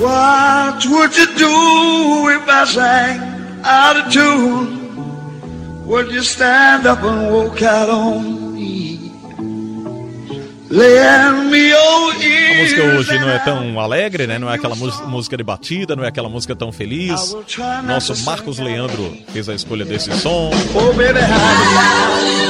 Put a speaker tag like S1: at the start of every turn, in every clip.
S1: What would you do if I sang out of tune? Would you stand up and walk out on me? Lend me your
S2: A música hoje não é tão alegre, né? Não é aquela mús- música de batida, não é aquela música tão feliz. Nosso Marcos Leandro fez a escolha desse som.
S1: Oh, baby, how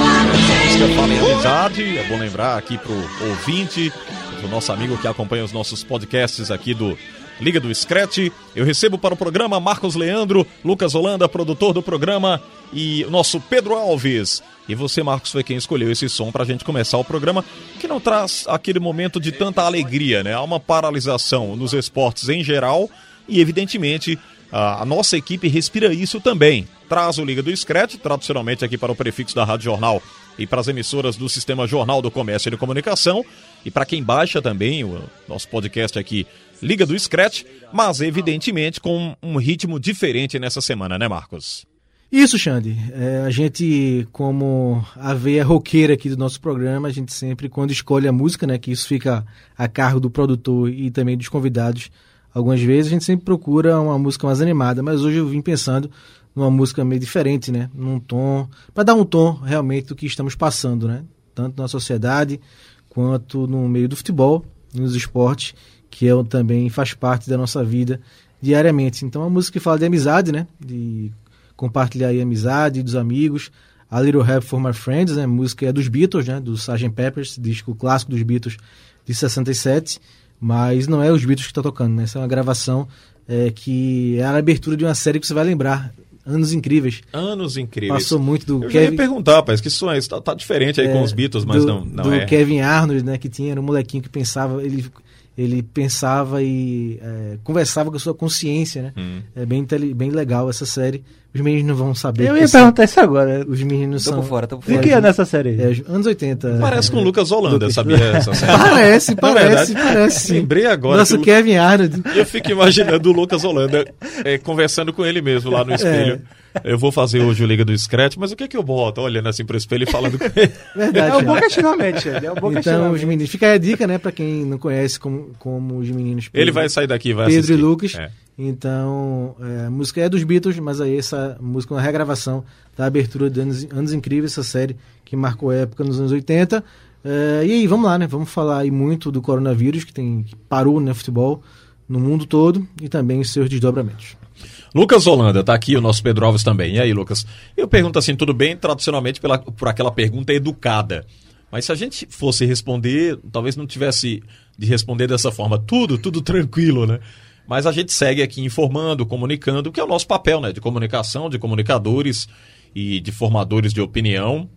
S2: A música fala em amizade. É bom lembrar aqui pro ouvinte, pro nosso amigo que acompanha os nossos podcasts aqui do Liga do Scratch. Eu recebo para o programa Marcos Leandro, Lucas Holanda, produtor do programa, e o nosso Pedro Alves. E você, Marcos, foi quem escolheu esse som para a gente começar o programa, que não traz aquele momento de tanta alegria, né? Há uma paralisação nos esportes em geral e, evidentemente, a nossa equipe respira isso também. Traz o Liga do Scratch, tradicionalmente aqui para o prefixo da Rádio Jornal e para as emissoras do Sistema Jornal do Comércio e de Comunicação. E para quem baixa também o nosso podcast aqui, Liga do Scratch, mas evidentemente com um ritmo diferente nessa semana, né, Marcos?
S3: Isso, Xande. É, a gente, como a veia roqueira aqui do nosso programa, a gente sempre, quando escolhe a música, né, que isso fica a cargo do produtor e também dos convidados, algumas vezes a gente sempre procura uma música mais animada, mas hoje eu vim pensando numa música meio diferente, né, num tom, para dar um tom realmente do que estamos passando, né, tanto na sociedade quanto no meio do futebol, nos esportes, que é, também faz parte da nossa vida diariamente. Então, uma música que fala de amizade, né, de compartilhar aí a amizade dos amigos. A Little Help for My Friends, né? A música é dos Beatles, né? Do Sgt. Peppers, disco clássico dos Beatles de 67. Mas não é os Beatles que estão tocando, né? Essa é uma gravação é, que é a abertura de uma série que você vai lembrar. Anos Incríveis.
S2: Anos incríveis.
S3: Passou muito do
S2: Eu já ia
S3: Kevin...
S2: perguntar, rapaz, que som é? Tá, tá diferente aí
S3: é,
S2: com os Beatles, mas
S3: do,
S2: não, não
S3: do
S2: é.
S3: Kevin Arnold, né? Que tinha, era um molequinho que pensava... Ele, ele pensava e é, conversava com a sua consciência, né?
S2: Hum.
S3: É bem, bem legal essa série. Os meninos não vão saber.
S4: Eu ia
S3: são-
S4: perguntar isso agora.
S3: Os meninos
S5: Tô
S3: são.
S5: por fora, tô por
S4: O
S5: fora.
S4: que é nessa série?
S3: É, anos 80.
S2: Parece com o Lucas Holanda,
S3: Lucas.
S2: sabia? Essa série?
S3: Parece, parece, parece.
S2: Lembrei agora.
S3: Nosso
S2: que o-
S3: Kevin Arnold.
S2: Eu fico imaginando o Lucas Holanda é, conversando com ele mesmo lá no espelho. Eu vou fazer hoje o Liga do Scratch, mas o que é que eu boto? Olhando assim pro espelho e falando com ele.
S3: Verdade.
S4: É um bom
S3: Xande.
S4: questionamento, é um bom
S3: Então, os meninos. Fica aí a dica, né, pra quem não conhece como, como os meninos.
S2: Ele vai sair daqui, vai
S3: Pedro
S2: assistir.
S3: e Lucas.
S2: É.
S3: Então, é, a música é dos Beatles, mas aí essa música é uma regravação da abertura de Anos, Anos Incríveis, essa série que marcou época nos anos 80. É, e aí, vamos lá, né? Vamos falar aí muito do coronavírus, que, tem, que parou no futebol no mundo todo e também os seus desdobramentos.
S2: Lucas Holanda, tá aqui o nosso Pedro Alves também. E aí, Lucas? Eu pergunto assim, tudo bem, tradicionalmente pela, por aquela pergunta educada. Mas se a gente fosse responder, talvez não tivesse de responder dessa forma, tudo, tudo tranquilo, né? Mas a gente segue aqui informando, comunicando, que é o nosso papel, né? De comunicação, de comunicadores e de formadores de opinião,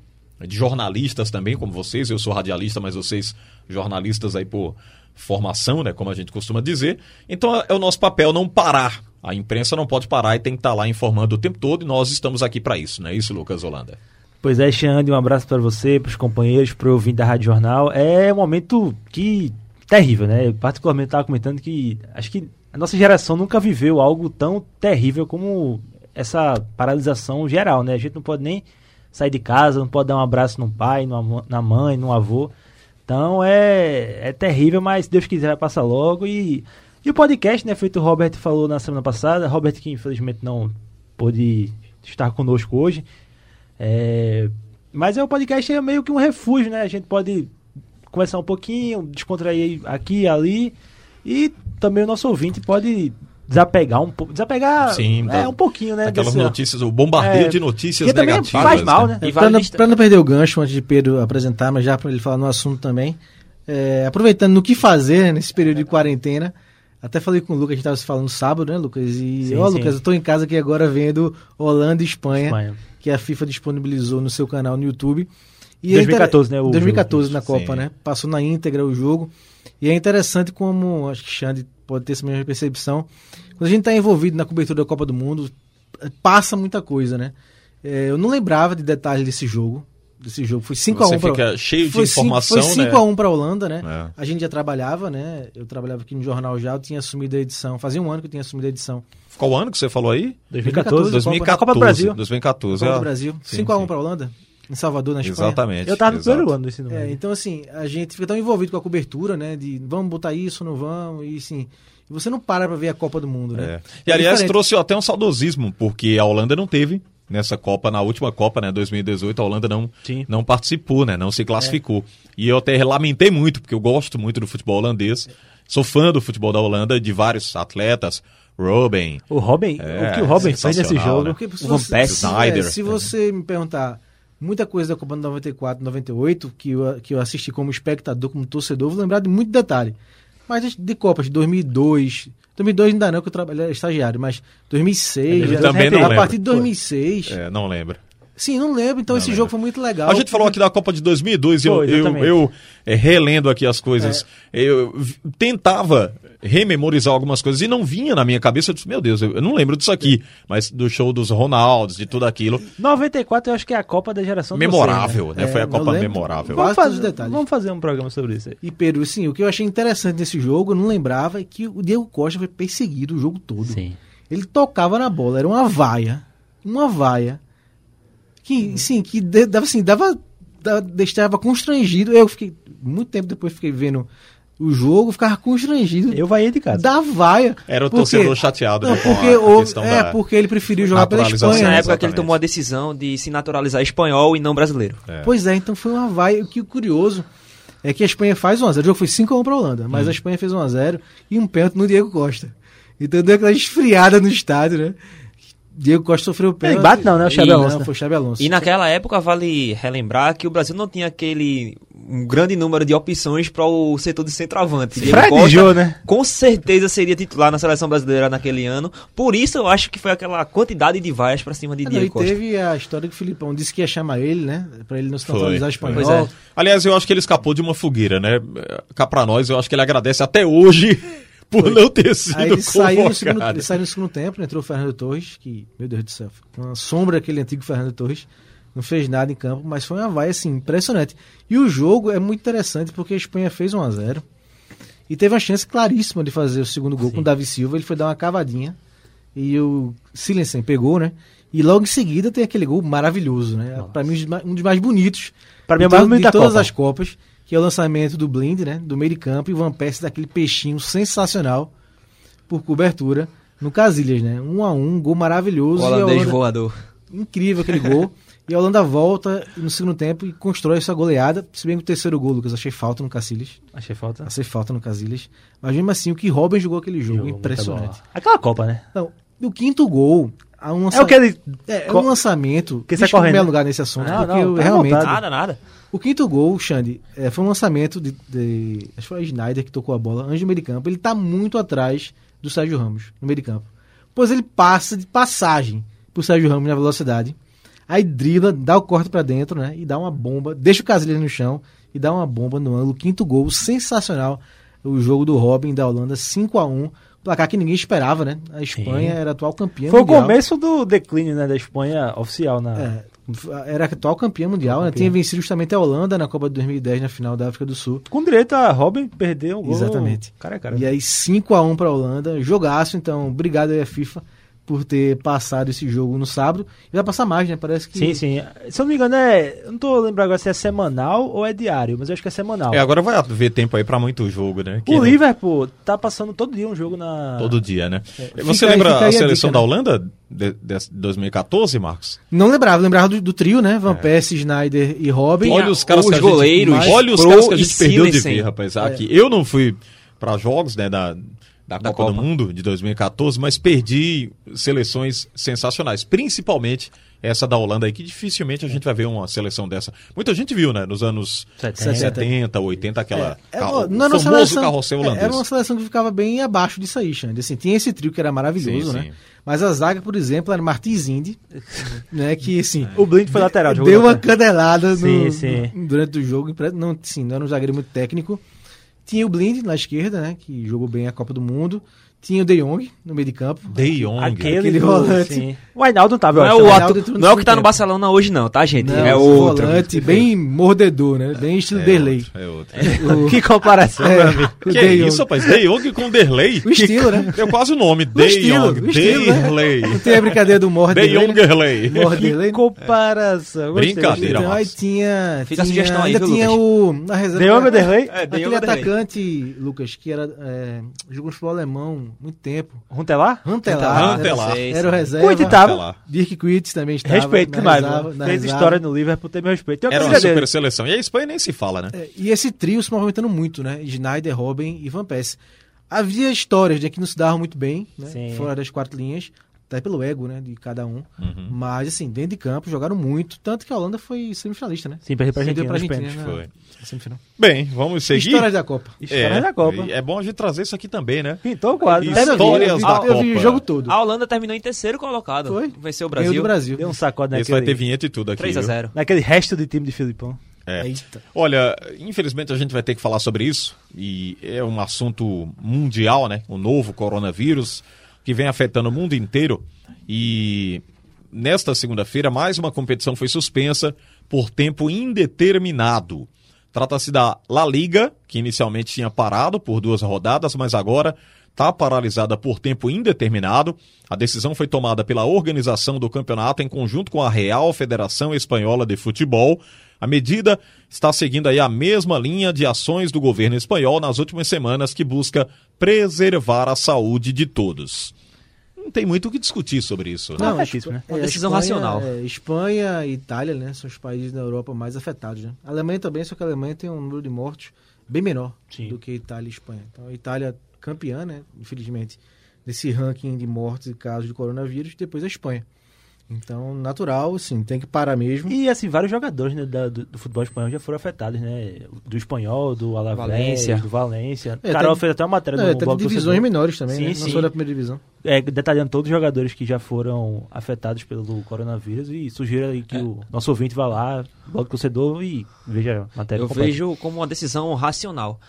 S2: de jornalistas também, como vocês. Eu sou radialista, mas vocês jornalistas aí por formação, né? Como a gente costuma dizer. Então é o nosso papel não parar. A imprensa não pode parar e tem que estar lá informando o tempo todo e nós estamos aqui para isso, não é isso, Lucas Holanda?
S4: Pois é, Xande, um abraço para você, para os companheiros, para o ouvinte da Rádio Jornal. É um momento que terrível, né? Eu particularmente estava comentando que acho que a nossa geração nunca viveu algo tão terrível como essa paralisação geral, né? A gente não pode nem sair de casa, não pode dar um abraço num pai, numa, na mãe, num avô. Então é, é terrível, mas se Deus quiser vai passar logo. E, e o podcast, né? Feito o Robert falou na semana passada. Robert que infelizmente não pôde estar conosco hoje. É, mas é o podcast é meio que um refúgio, né? A gente pode conversar um pouquinho, descontrair aqui e ali. E também o nosso ouvinte pode desapegar um pouco. Desapegar
S2: Sim,
S4: é
S2: da-
S4: um pouquinho, né?
S2: Aquelas
S4: desse-
S2: notícias, o bombardeio
S4: É,
S2: de notícias
S4: que também
S2: negativas.
S4: faz mal, né?
S5: E
S3: Para
S5: vale
S3: não, pra não perder o gancho antes de Pedro apresentar, mas já para ele falar no assunto também, é, aproveitando no que fazer nesse período de quarentena, até falei com o Lucas, a gente estava se falando sábado, né, Lucas? E, ó,
S4: sim.
S3: Lucas, eu tô em casa aqui agora vendo Holanda e Espanha,
S4: Espanha.
S3: que a FIFA disponibilizou no seu canal no YouTube. E
S4: 2014,
S3: é
S4: né, o
S3: 2014
S4: jogo.
S3: na Copa,
S2: Sim.
S3: né? Passou na íntegra o jogo. E é interessante como, acho que Xande pode ter essa mesma percepção. Quando a gente está envolvido na cobertura da Copa do Mundo, passa muita coisa, né? É, eu não lembrava de detalhes desse jogo. Desse jogo. Foi 5x1
S2: Você fica cheio de
S3: foi cinco-
S2: informação,
S3: Foi
S2: né?
S3: 5x1 para a Holanda, né?
S2: É.
S3: A gente já trabalhava, né? Eu trabalhava aqui no jornal já, eu tinha assumido a edição. Fazia um ano que eu tinha assumido a edição.
S2: Qual ano que você falou aí?
S4: 2014,
S2: 2014.
S4: Copa do Brasil.
S2: 2014.
S3: Copa do Brasil.
S2: Sim,
S3: 5x1
S2: sim.
S3: para a Holanda, em Salvador, na Espanha.
S2: Exatamente.
S4: Eu tava no primeiro ano do ensino
S3: É,
S4: médio.
S3: então assim, a gente fica tão envolvido com a cobertura, né? De vamos botar isso, não vamos, e assim. e Você não para pra ver a Copa do Mundo, né?
S2: É. E aliás,
S3: diferente.
S2: trouxe até um saudosismo, porque a Holanda não teve nessa Copa, na última Copa, né, 2018, a Holanda não,
S4: Sim.
S2: não participou, né, não se classificou. E eu até lamentei muito, porque eu gosto muito do futebol holandês, sou fã do futebol da Holanda, de vários atletas, Robin,
S4: O Robin,
S2: É,
S4: o que o Robin fez nesse jogo,
S2: né?
S3: Porque se
S4: o Van
S3: é,
S2: Snyder.
S3: se você me perguntar muita coisa da Copa de 94, 98, que eu, que eu assisti como espectador, como torcedor, vou lembrar de muito detalhe. Mas de, Copas de 2002, 2002 ainda não, que eu trabalhei era estagiário, mas 2006,
S4: Eu
S3: já-
S2: também não
S3: a
S2: lembro.
S3: partir de 2006.
S2: é, não lembro.
S3: Sim, não lembro, então
S2: Não
S3: esse
S2: lembro.
S3: jogo foi muito legal.
S2: A gente falou aqui da Copa de 2002 e eu, eu, eu, é, relendo aqui as coisas, eu v- tentava rememorizar algumas coisas e não vinha na minha cabeça, eu disse, meu Deus, eu, eu não lembro disso aqui, mas do show dos Ronaldos, de tudo aquilo,
S4: 94 eu acho que é a Copa da geração
S2: memorável,
S4: vocês,
S2: né?
S3: É,
S2: Foi a
S3: eu
S2: Copa
S3: lembro.
S2: memorável.
S4: Vamos fazer,
S3: detalhes.
S4: vamos fazer um programa sobre isso aí.
S3: E Peru, sim, o que eu achei interessante desse jogo, eu não lembrava, é que o Diego Costa foi perseguido o jogo todo.
S4: Sim.
S3: Ele tocava na bola, era uma vaia. Uma vaia. Que, sim, que dava assim, dava, da- deixava constrangido. Eu fiquei, muito tempo depois fiquei vendo o jogo, ficava constrangido
S4: Eu vai de casa.
S3: da vaia.
S2: Era o
S3: Porque-
S2: torcedor chateado,
S3: Não,
S2: né, com a
S3: porque, o-
S2: questão
S3: é,
S2: da
S3: porque ele preferiu jogar pela. Espanha.
S5: Na época que ele
S2: exatamente.
S5: tomou a decisão de se naturalizar espanhol e não brasileiro.
S2: É.
S3: Pois é, então foi uma vaia. O que é curioso é que a Espanha faz 1x0. O jogo foi 5x1 pra Holanda, mas
S2: Hum.
S3: a Espanha fez 1x0 e um pênalti no Diego Costa. Então deu aquela esfriada no estádio, né? Diego Costa sofreu o pênalti.
S4: bate não, né? O Xabi
S3: E
S4: Alonso,
S3: Não,
S4: né?
S3: foi o Xabi Alonso.
S5: E naquela época vale relembrar que o Brasil não tinha aquele um grande número de opções para o setor de centroavante. Diego
S4: Fred
S5: Costa,
S4: Jô, né?
S5: Com certeza seria titular na seleção brasileira naquele ano. Por isso eu acho que foi aquela quantidade de vaias para cima de
S3: Ah, não, e
S5: Diego Costa.
S3: teve a história que o Filipão disse que ia chamar ele, né? Pra ele não se naturalizar
S2: foi.
S3: espanhol.
S5: Pois é.
S2: Aliás, eu acho que ele escapou de uma fogueira, né? Cá pra nós, eu acho que ele agradece até hoje por não ter sido
S3: Aí ele saiu, no segundo, ele saiu no segundo tempo, né? entrou o Fernando Torres, que, meu Deus do céu, foi uma sombra aquele antigo Fernando Torres. Não fez nada em campo, mas foi uma vaia assim, impressionante. E o jogo é muito interessante porque a Espanha fez 1 a 0 e teve uma chance claríssima de fazer o segundo gol com o Davi Silva. Ele foi dar uma cavadinha e o Silensen pegou, né? E logo em seguida tem aquele gol maravilhoso, né? Pra mim, um dos mais bonitos
S4: Pra mim, é o
S3: de,
S4: mais
S3: to-
S4: bonito
S3: de
S4: da
S3: todas
S4: Copa.
S3: as Copas, que é o lançamento do Blind, né? Do meio de campo e o Van Persie daquele peixinho sensacional por cobertura no Casilhas, né? Um a um, gol maravilhoso.
S5: O
S3: e
S5: holandês
S3: Holanda-
S5: voador.
S3: incrível aquele gol. E a Holanda volta no segundo tempo e constrói essa goleada. Se bem que o terceiro gol, Lucas, achei falta no Cacilhas.
S4: Achei falta.
S3: Achei falta no Casilhas. Mas mesmo assim, o que Robin jogou aquele jogo,
S4: Jogou
S3: impressionante.
S4: Aquela Copa, né?
S3: Então, o quinto gol. há Um
S4: É o que ele.
S3: é, é um lançamento.
S4: Que
S3: eu
S4: correndo,
S3: meu
S4: né?
S3: lugar nesse assunto,
S4: Não,
S3: porque
S4: não,
S3: eu
S4: tá
S3: realmente.
S4: vontade.
S5: Nada, nada.
S3: O quinto gol, Xande, é, foi um lançamento de, de- Acho que foi a Snyder que tocou a bola antes do meio de campo. Ele tá muito atrás do Sérgio Ramos no meio de campo. Pois ele passa de passagem pro Sérgio Ramos na velocidade. Aí dribla, dá o corte pra dentro, né? E dá uma bomba, deixa o Casilhas no chão e dá uma bomba no ângulo. Quinto gol, sensacional. O jogo do Robin da Holanda, 5 a 1 Placar que ninguém esperava, né? A Espanha era atual campeã
S4: Foi o
S3: mundial.
S4: começo do declínio né, da Espanha oficial na.
S3: É, era atual campeã mundial, né? Tinha vencido justamente a Holanda na Copa de 2010 na final da África do Sul.
S4: Com direito a Robin perder um gol.
S3: Exatamente.
S4: Cara cara.
S3: E aí 5 a 1 para a Holanda, jogaço, então obrigado aí a FIFA por ter passado esse jogo no sábado. E vai passar mais, né? Parece que
S4: Sim, sim. Se eu não me engano, é. Eu não tô lembrando agora se é semanal ou é diário, mas eu acho que é semanal.
S2: É, agora vai haver tempo aí pra muito jogo, né? Que
S4: o
S2: não-
S4: Liverpool tá passando todo dia um jogo na.
S2: Todo dia, né?
S3: Fica
S2: Você
S3: aí-
S2: lembra
S3: fica
S2: a
S3: aí a
S2: seleção
S3: dica,
S2: da
S3: né?
S2: Holanda de, de 2014, Marcos?
S3: não lembrava, lembrava do, do trio, né? Van Persie, Schneider e Robin.
S2: Olha os caras
S5: os
S2: que a gente-
S5: goleiros,
S2: olha os caras que a gente perdeu de ver, rapaz. Aqui. Eu não fui pra jogos, né, da, da,
S5: Da
S2: Copa, do
S5: Copa.
S2: Mundo de 2014, mas perdi seleções sensacionais, principalmente essa da Holanda aí, que dificilmente a gente vai ver uma seleção dessa. Muita gente viu, né, nos anos
S4: 70.
S2: 70, 80, aquela
S3: É,
S2: carro-
S3: não era uma
S2: famoso
S3: seleção-
S2: carrossel
S3: é,
S2: holandês.
S3: Era uma seleção que ficava bem abaixo disso aí, Xande. Assim, tinha esse trio que era maravilhoso,
S2: Sim,
S3: né?
S2: sim.
S3: Mas a zaga, por exemplo, era Martins Indy, né? Que, assim...
S4: O Blind foi lateral.
S3: Deu uma canelada no,
S4: Sim, sim.
S3: no- durante o jogo. Não, sim, não era um zagueiro muito técnico. Tinha o Blind na esquerda, né? Que jogou bem a Copa do Mundo. Tinha o De Jong no meio de campo.
S2: De Jong.
S4: Aquele,
S3: Aquele volante.
S4: sim. O Ainaldo não tava,
S5: Não
S4: eu
S5: é,
S4: acho,
S5: o
S4: né?
S3: Entrou no
S5: não é o que tá no Barcelona hoje, não, tá, gente?
S3: Não,
S5: é
S3: esse
S5: outro.
S3: volante bem mordedor, né? Bem estilo Derlei.
S2: É outro.
S3: O,
S4: Que comparação,
S3: é,
S4: meu amigo.
S3: o
S2: Que é
S3: Jong.
S2: isso, rapaz? De Jong com Derlei?
S3: O estilo, né?
S2: É quase o nome.
S3: O
S2: De
S3: estilo,
S2: Jong.
S3: o né?
S2: Derlei.
S3: Não tem a brincadeira do
S2: De
S3: Morderlei. né? Morderlei.
S4: Que comparação. gostei,
S2: Brincadeira.
S3: Então aí tinha.
S5: Fica a
S3: tinha-
S5: sugestão aí,
S3: ainda tinha o. Na reserva.
S4: Derlei?
S5: É, De
S3: Aquele
S5: Jong ou Derlei?
S3: atacante, Lucas, que era. É, jogou no futebol alemão muito tempo.
S4: Runtelar?
S3: Rantelar.
S2: Rantelar.
S3: Era, era o reserva.
S4: Cuide, tava.
S2: lá.
S3: Dirk Quitz também estava.
S4: Respeito demais,
S3: reserva-
S4: Fez história no Liverpool, tem meu respeito.
S2: Era uma
S4: dele.
S2: super seleção. E a Espanha nem se fala, né?
S3: É, E esse trio se movimentando muito, né? Schneider, Robin e Van Persie. Havia histórias de que não se davam muito bem, né? Fora das quatro linhas, até pelo ego, né? De cada um.
S2: Uhum.
S3: Mas, assim, dentro de campo, jogaram muito. Tanto que a Holanda foi semifinalista, né?
S4: Sim, perdeu pra
S3: Perdeu
S4: Argentina.
S3: pra Argentina,
S4: pênaltis.
S3: né?
S2: Foi.
S3: Semifinal.
S2: Bem, vamos seguir.
S3: Histórias da Copa.
S4: História da Copa.
S2: É bom a gente trazer isso aqui também, né?
S4: Pintou o quadro.
S2: Isso. Histórias
S3: eu vi,
S2: da
S3: eu vi, eu vi
S2: Copa.
S3: o jogo todo.
S5: A Holanda terminou em terceiro colocado.
S3: Foi.
S5: Venceu o
S3: Ganhou
S5: Brasil.
S3: do Brasil.
S4: Deu um sacode
S2: Esse vai ter
S4: naquele,
S2: vinheta e tudo aqui.
S5: 3 a
S2: viu?
S5: 0
S4: naquele resto de time de Filipão.
S2: É.
S3: Eita.
S2: Olha, infelizmente a gente vai ter que falar sobre isso e é um assunto mundial, né? O novo coronavírus que vem afetando o mundo inteiro e nesta segunda-feira mais uma competição foi suspensa por tempo indeterminado. Trata-se da La Liga, que inicialmente tinha parado por duas rodadas, mas agora está paralisada por tempo indeterminado. A decisão foi tomada pela organização do campeonato em conjunto com a Real Federação Espanhola de Futebol. A medida está seguindo aí a mesma linha de ações do governo espanhol nas últimas semanas que busca preservar a saúde de todos. Não tem muito o que discutir sobre isso. né?
S4: Não,
S3: Não,
S4: é difícil, né?
S3: É,
S5: Uma
S3: a
S5: decisão
S3: Espanha-
S5: racional.
S3: é, Espanha e Itália, né? São os países da Europa mais afetados, né? A Alemanha também, só que a Alemanha tem um número de mortes bem menor
S4: Sim.
S3: do que Itália e Espanha. Então a Itália campeã, né? Infelizmente, desse ranking de mortes e casos de coronavírus, depois a Espanha. Então, natural, assim, tem que parar mesmo.
S4: E assim, vários jogadores né, da- do, do futebol espanhol já foram afetados, né? Do espanhol, do Alavés,
S5: Valência.
S4: do Valência.
S3: É,
S4: Carol
S3: até-
S4: fez até uma matéria
S3: Não,
S4: no do
S3: divisões
S4: torcedor.
S3: menores também,
S4: Sim,
S3: né?
S4: sim.
S3: Não só da primeira divisão.
S4: É, detalhando todos os jogadores que já foram afetados pelo coronavírus e sugiro aí que o nosso ouvinte vá lá, blog do torcedor e veja a matéria
S5: Eu
S4: completa.
S5: vejo como uma decisão racional.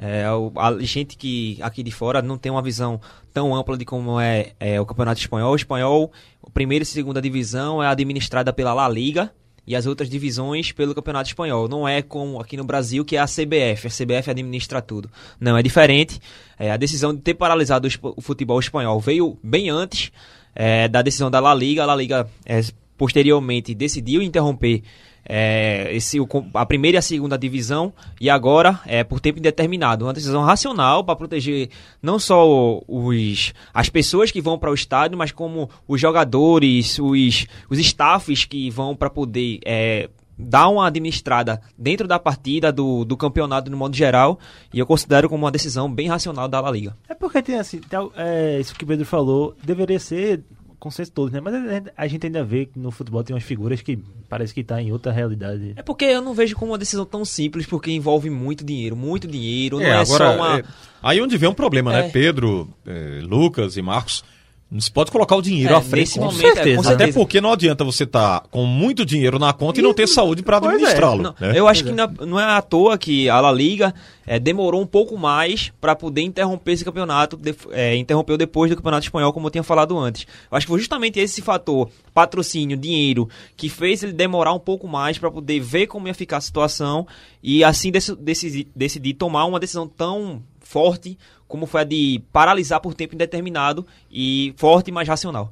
S5: É, o- a gente que aqui de fora não tem uma visão tão ampla de como é, é o campeonato espanhol. O espanhol, a primeira e segunda divisão é administrada pela La Liga e as outras divisões pelo campeonato espanhol. Não é como aqui no Brasil que é a CBF. A CBF administra tudo. Não, é diferente. É, a decisão de ter paralisado o futebol espanhol veio bem antes é, da decisão da La Liga. A La Liga é, posteriormente decidiu interromper é, esse, a primeira e a segunda divisão e agora é por tempo indeterminado. Uma decisão racional para proteger não só os, as pessoas que vão para o estádio, mas como os jogadores, os, os staffs que vão para poder é, dar uma administrada dentro da partida, do, do campeonato no modo geral. E eu considero como uma decisão bem racional da La Liga.
S4: É porque tem assim, tem al- é, isso que o Pedro falou, deveria ser consenso todo, né? Mas a gente- ainda vê que no futebol tem umas figuras que parece que tá em outra realidade.
S5: É porque eu não vejo como uma decisão tão simples, porque envolve muito dinheiro, muito dinheiro, não
S2: É,
S5: é,
S2: agora,
S5: só uma...
S2: é, aí onde vem um problema, né?
S5: É.
S2: Pedro, é, Lucas e Marcos, não se pode colocar o dinheiro
S5: É,
S2: à frente.
S5: nesse
S2: com
S5: momento, é,
S2: certeza.
S5: com
S2: Até
S5: certeza.
S2: porque não adianta você estar com muito dinheiro na conta e não ter saúde para
S4: é.
S2: administrá-lo.
S5: Não,
S2: né?
S5: Eu acho que não é- não é à toa que a La Liga é, demorou um pouco mais para poder interromper esse campeonato, é, interrompeu depois do campeonato espanhol, como eu tinha falado antes. Eu acho que foi justamente esse fator, patrocínio, dinheiro, que fez ele demorar um pouco mais para poder ver como ia ficar a situação e assim deci- decidi- decidir tomar uma decisão tão forte como foi a de paralisar por tempo indeterminado e forte, mas racional.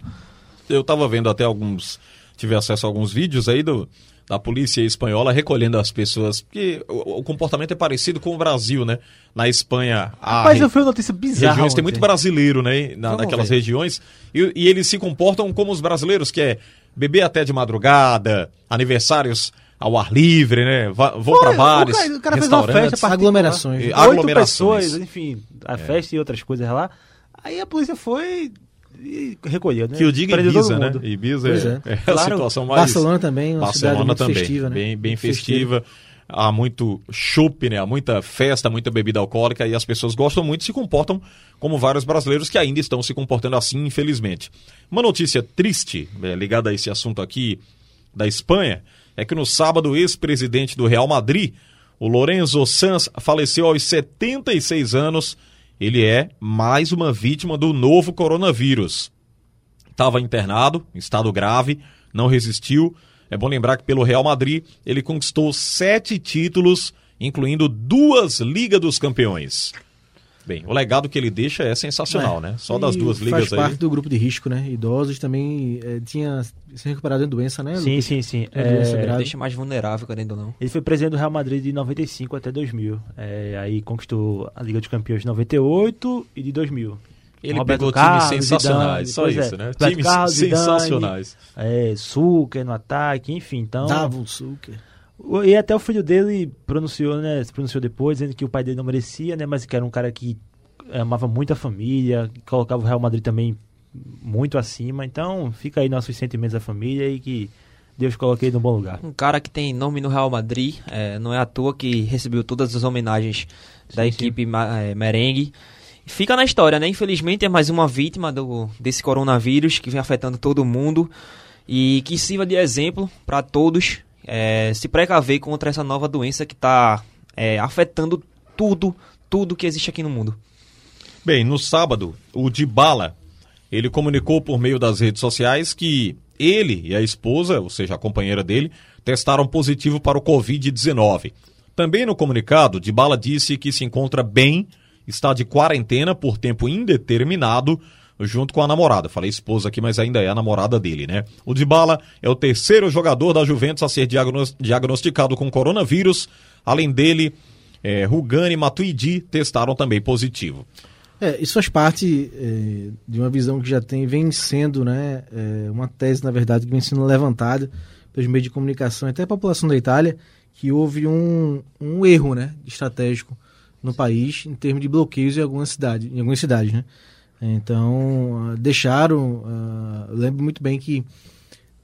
S2: Eu estava vendo até alguns. Tive acesso a alguns vídeos aí do, da polícia espanhola recolhendo as pessoas. Porque o, o comportamento é parecido com o Brasil, né? Na Espanha,
S4: Mas eu vi uma notícia bizarra.
S2: regiões tem muito brasileiro, né? Na, naquelas
S5: ver.
S2: regiões. E, e eles se comportam como os brasileiros, que é beber até de madrugada, aniversários ao ar livre, né? Vão para bares,
S4: O cara, o cara fez uma
S2: restaurantes.
S4: festa particular.
S3: Aglomerações.
S2: E-
S4: Oito
S2: aglomerações.
S4: pessoas, enfim, a festa e outras coisas lá. Aí a polícia foi e recolheu, né?
S2: Que eu diga Ibiza, né? Ibiza
S3: Pois
S2: é,
S3: é.
S2: é a
S5: Claro.
S2: situação mais...
S3: Barcelona também, uma cidade
S2: Barcelona
S3: muito
S2: também,
S3: festiva, né?
S2: bem, bem
S3: Muito
S2: festiva. Há muito chopp, né? Há muita festa, muita bebida alcoólica e as pessoas gostam muito e se comportam como vários brasileiros que ainda estão se comportando assim, infelizmente. Uma notícia triste é, ligada a esse assunto aqui da Espanha é que no sábado o ex-presidente do Real Madrid, O Lorenzo Sanz faleceu aos 76 anos. Ele é mais uma vítima do novo coronavírus. Estava internado, em estado grave, não resistiu. É bom lembrar que pelo Real Madrid ele conquistou sete títulos, incluindo duas Ligas dos Campeões. Bem, o legado que ele deixa é sensacional,
S3: É.
S2: né? Só das
S3: E
S2: duas ligas
S3: faz parte
S2: aí.
S3: do grupo de risco, né? Idosos também eh, tinha se recuperado de doença, né?
S4: Sim,
S3: Lucas?
S4: sim, sim.
S3: É
S4: É.
S5: Deixa mais vulnerável, querendo ou não.
S4: Ele foi presidente do Real Madrid de 95 até 2000. É, aí conquistou a Liga dos Campeões de 98 e de 2000.
S2: Ele
S4: Roberto
S2: pegou
S4: Carlos,
S2: times sensacionais,
S4: Zidane,
S2: só
S4: é,
S2: isso, né?
S4: Roberto
S2: Times
S4: Carlos, Zidane,
S2: sensacionais.
S4: É, Suker no ataque, enfim. Então,
S3: Davon Suker.
S4: E até o filho dele pronunciou, né? Se pronunciou depois, dizendo que o pai dele não merecia, né? Mas que era um cara que amava muito a família, colocava o Real Madrid também muito acima. Então, fica aí nossos sentimentos da família e que Deus coloque ele no bom lugar.
S5: Um cara que tem nome no Real Madrid, é, não é à toa que recebeu todas as homenagens da equipe ma- é, merengue. Fica na história, né? Infelizmente é mais uma vítima do, desse coronavírus que vem afetando todo mundo e que sirva de exemplo para todos é, se precaver contra essa nova doença que está afetando tudo, tudo que existe aqui no mundo.
S2: Bem, no sábado, o Dybala, ele comunicou por meio das redes sociais que ele e a esposa, ou seja, a companheira dele, testaram positivo para o Covid-19. Também no comunicado, Dybala disse que se encontra bem, está de quarentena por tempo indeterminado, junto com a namorada. Falei esposa aqui, mas ainda é a namorada dele, né? O Dybala é o terceiro jogador da Juventus a ser diagnos- diagnosticado com coronavírus. Além dele, é, Rugani e Matuidi testaram também positivo.
S3: É, isso faz parte eh, de uma visão que já tem, vem sendo, né, eh, uma tese, na verdade, que vem sendo levantada pelos meios de comunicação, até a população da Itália, que houve um, um erro, né, estratégico no país em termos de bloqueios em algumas cidades, em algumas cidades, né. Então, ah, deixaram, eu lembro muito bem que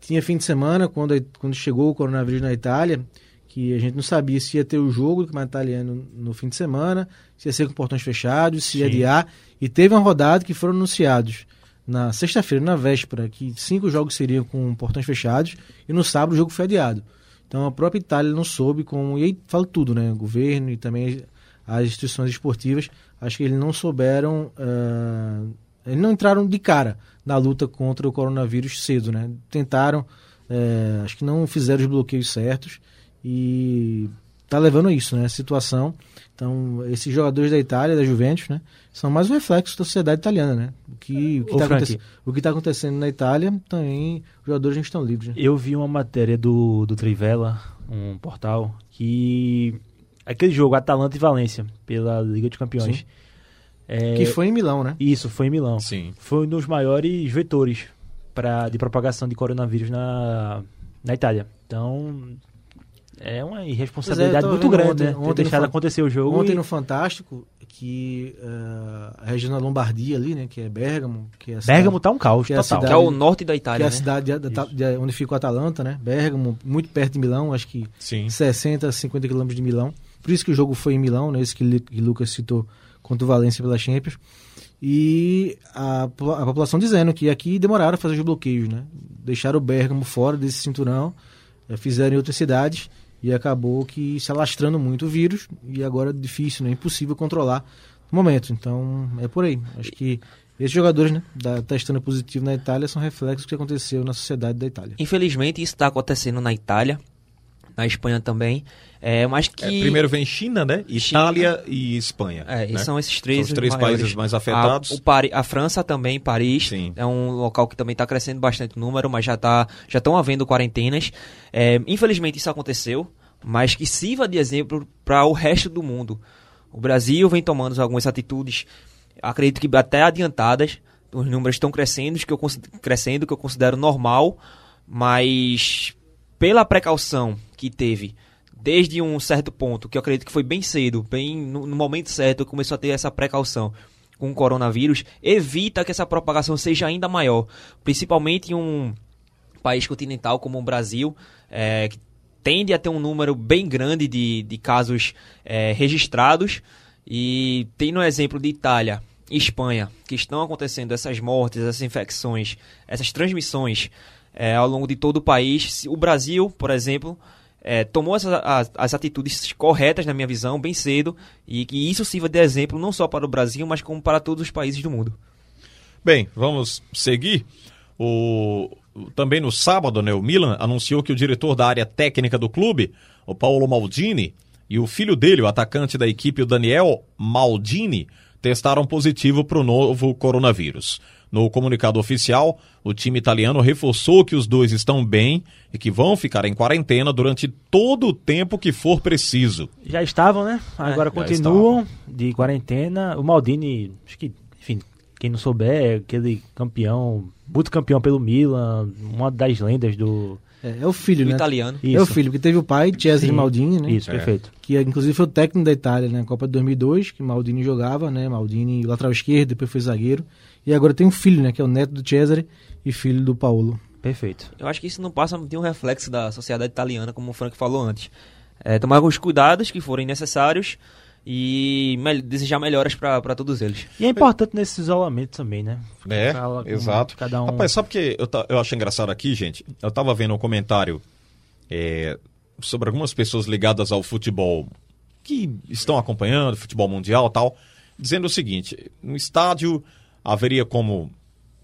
S3: tinha fim de semana, quando, quando chegou o coronavírus na Itália, que a gente não sabia se ia ter o jogo do Campeonato Italiano no fim de semana, se ia ser com portões fechados, se ia
S4: Sim.
S3: adiar. E teve uma rodada que foram anunciados na sexta-feira, na véspera, que cinco jogos seriam com portões fechados, e no sábado o jogo foi adiado. Então a própria Itália não soube como. E aí falo tudo, né? O governo e também as instituições esportivas, acho que eles não souberam. ah, eles não entraram de cara na luta contra o coronavírus cedo, né? Tentaram, eh, acho que não fizeram os bloqueios certos e tá levando a isso, né? A situação. Então, esses jogadores da Itália, da Juventus, né? São mais um reflexo da sociedade italiana, né? O que o que está
S4: Frank.
S3: tá acontecendo na Itália, também os jogadores não estão livres. Né?
S4: Eu vi uma matéria do, do Trivela, um portal, que aquele jogo Atalanta e Valência pela Liga dos Campeões. É,
S3: Que foi em Milão, né?
S4: Isso, foi em Milão.
S2: Sim.
S4: Foi um dos maiores vetores pra, de propagação de coronavírus na, na Itália. Então, é uma irresponsabilidade
S3: é,
S4: muito grande,
S3: ontem-
S4: né?
S3: ontem
S4: deixado acontecer o jogo.
S3: Ontem
S4: e-
S3: no Fantástico, que eh, a região da Lombardia ali, né? Que é Bergamo, que é a
S4: Bergamo
S3: cidade-
S4: tá um caos
S3: que é a
S4: total.
S3: cidade-
S5: Que é o norte da
S3: que é
S5: Itália,
S3: a
S5: né?
S3: cidade de- de- de- onde fica o Atalanta, né? Bergamo, muito perto de Milão, acho que
S2: Sim.
S3: 60, 50 quilômetros de Milão. Por isso que o jogo foi em Milão, né? Esse que, Lu- que Lucas citou contra o Valência pela Champions. E a, a população dizendo que aqui demoraram a fazer os bloqueios, né? Deixaram o Bergamo fora desse cinturão, eh, fizeram em outras cidades e acabou que se alastrando muito o vírus e agora é difícil, né? Impossível controlar no momento. Então é por aí. Acho que esses jogadores, né? Da, testando positivo na Itália são reflexos do que aconteceu na sociedade da Itália.
S5: Infelizmente, isso está acontecendo na Itália, na Espanha também. É, mas que.
S2: É, primeiro vem China, né?
S5: China.
S2: Itália e Espanha.
S5: É, e
S2: né?
S5: são esses três,
S2: São os três
S5: maiores.
S2: países mais afetados.
S5: A, o Pari- a França também, Paris,
S2: Sim.
S5: é um local que também está crescendo bastante o número, mas já tá, já estão havendo quarentenas. É, infelizmente isso aconteceu, mas que sirva de exemplo para o resto do mundo. O Brasil vem tomando algumas atitudes, acredito que até adiantadas. Os números estão crescendo, que eu, crescendo, que eu considero normal, mas pela precaução que teve desde um certo ponto, que eu acredito que foi bem cedo, bem no, no momento certo, começou a ter essa precaução com o coronavírus, evita que essa propagação seja ainda maior, principalmente em um país continental como o Brasil, é, que tende a ter um número bem grande de, de casos é, registrados, e tem no exemplo de Itália e Espanha, que estão acontecendo essas mortes, essas infecções, essas transmissões é, ao longo de todo o país. O Brasil, por exemplo, é, tomou as, as atitudes corretas, na minha visão, bem cedo, e que isso sirva de exemplo não só para o Brasil, mas como para todos os países do mundo.
S2: Bem, vamos seguir. O, também no sábado, né, o Milan anunciou que o diretor da área técnica do clube, o Paulo Maldini, e o filho dele, o atacante da equipe, o Daniel Maldini, testaram positivo para o novo coronavírus. No comunicado oficial, o time italiano reforçou que os dois estão bem e que vão ficar em quarentena durante todo o tempo que for preciso.
S4: Já estavam, né? Agora
S2: já
S4: continuam de quarentena. O Maldini, acho que, enfim, quem não souber, é aquele campeão, muito campeão pelo Milan, uma das lendas do.
S3: É, é o filho,
S5: O
S3: né?
S5: italiano.
S3: É o filho, porque teve o pai, Cesare
S4: Sim.
S3: Maldini, né?
S4: Isso, perfeito.
S3: Que inclusive foi o técnico da Itália na Copa de 2002, que Maldini jogava, né? Maldini lateral esquerdo, depois foi zagueiro. E agora tem um filho, né? Que é o neto do Cesare e filho do Paulo.
S4: Perfeito.
S5: Eu acho que isso não passa de um reflexo da sociedade italiana, como o Frank falou antes. É, tomar alguns cuidados que forem necessários e mel- desejar melhoras para todos eles.
S4: E é importante nesse isolamento também, né?
S2: É,
S4: Fala com
S2: exato.
S4: Cada um.
S2: Rapaz, sabe o que eu, eu acho engraçado aqui, gente? Eu tava vendo um comentário é, sobre algumas pessoas ligadas ao futebol que estão acompanhando futebol mundial e tal, dizendo o seguinte: no estádio haveria como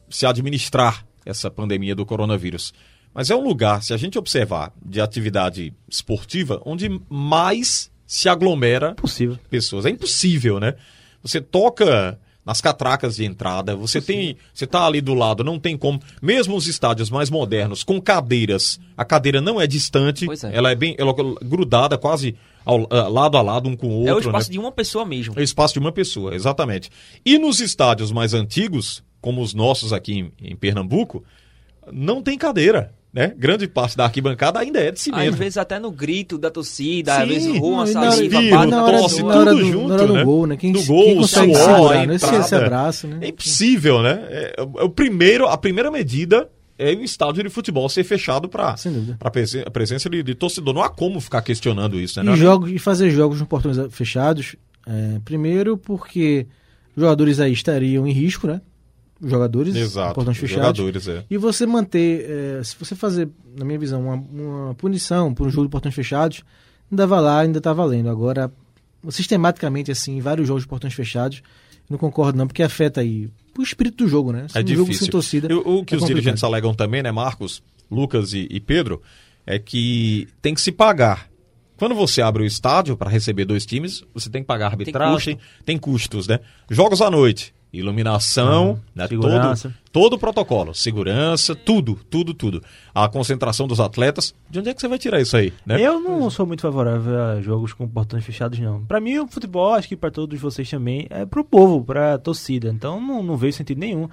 S2: se administrar essa pandemia do coronavírus. Mas é um lugar, se a gente observar, de atividade esportiva, onde mais se aglomera
S4: possível.
S2: pessoas. É impossível, né? Você toca nas catracas de entrada, você tem, você tá ali do lado, não tem como, mesmo os estádios mais modernos com cadeiras, a cadeira não é distante,
S5: é.
S2: ela é bem ela é grudada quase ao, ah, lado a lado um com o outro,
S5: é o espaço
S2: né?
S5: de uma pessoa mesmo.
S2: É o espaço de uma pessoa, exatamente. E nos estádios mais antigos, como os nossos aqui em, em Pernambuco, não tem cadeira, né? Grande parte da arquibancada ainda é de cimento.
S5: Às vezes até no grito da torcida,
S2: Sim,
S5: às vezes
S3: hora-
S5: saliva,
S2: Vira,
S5: bate
S2: tosse,
S3: hora
S2: tudo
S3: do,
S2: junto,
S3: do
S2: né?
S3: gol, né? Quem,
S2: Do
S3: quem
S2: gol,
S3: consegue
S2: suor,
S3: segurar, né?
S2: Entrada.
S3: esse abraço, né?
S2: É impossível, né? É, é o primeiro, a primeira medida é o estádio de futebol ser fechado para a presença de, de torcedor. Não há como ficar questionando isso, né?
S3: E, jogos, e fazer jogos nos portões fechados, é, primeiro porque jogadores aí estariam em risco, né? Jogadores,
S2: Exato.
S3: fechados.
S2: jogadores, é.
S3: E você manter, é, se você fazer, na minha visão, uma, uma punição por um jogo de portões fechados, ainda vai lá, ainda tá valendo. Agora, sistematicamente, assim, vários jogos de portões fechados, eu não concordo não, porque afeta aí o espírito do jogo, né?
S2: É
S3: um jogo
S2: difícil.
S3: sem torcida.
S2: E o, que
S3: é
S2: os
S3: complicado.
S2: dirigentes alegam também, né, Marcos, Lucas e, e Pedro, é que tem que se pagar. Quando você abre o estádio para receber dois times, você tem que pagar arbitragem, tem, custos, né? Jogos à noite, iluminação, né?
S4: segurança.
S2: Todo, todo o protocolo, segurança, tudo, tudo, tudo. A concentração dos atletas, de onde é que você vai tirar isso aí, né?
S4: Eu não sou muito favorável a jogos com portões fechados, não. Pra mim, o futebol, acho que pra todos vocês também, é pro povo, pra torcida. Então, não, não vejo sentido nenhum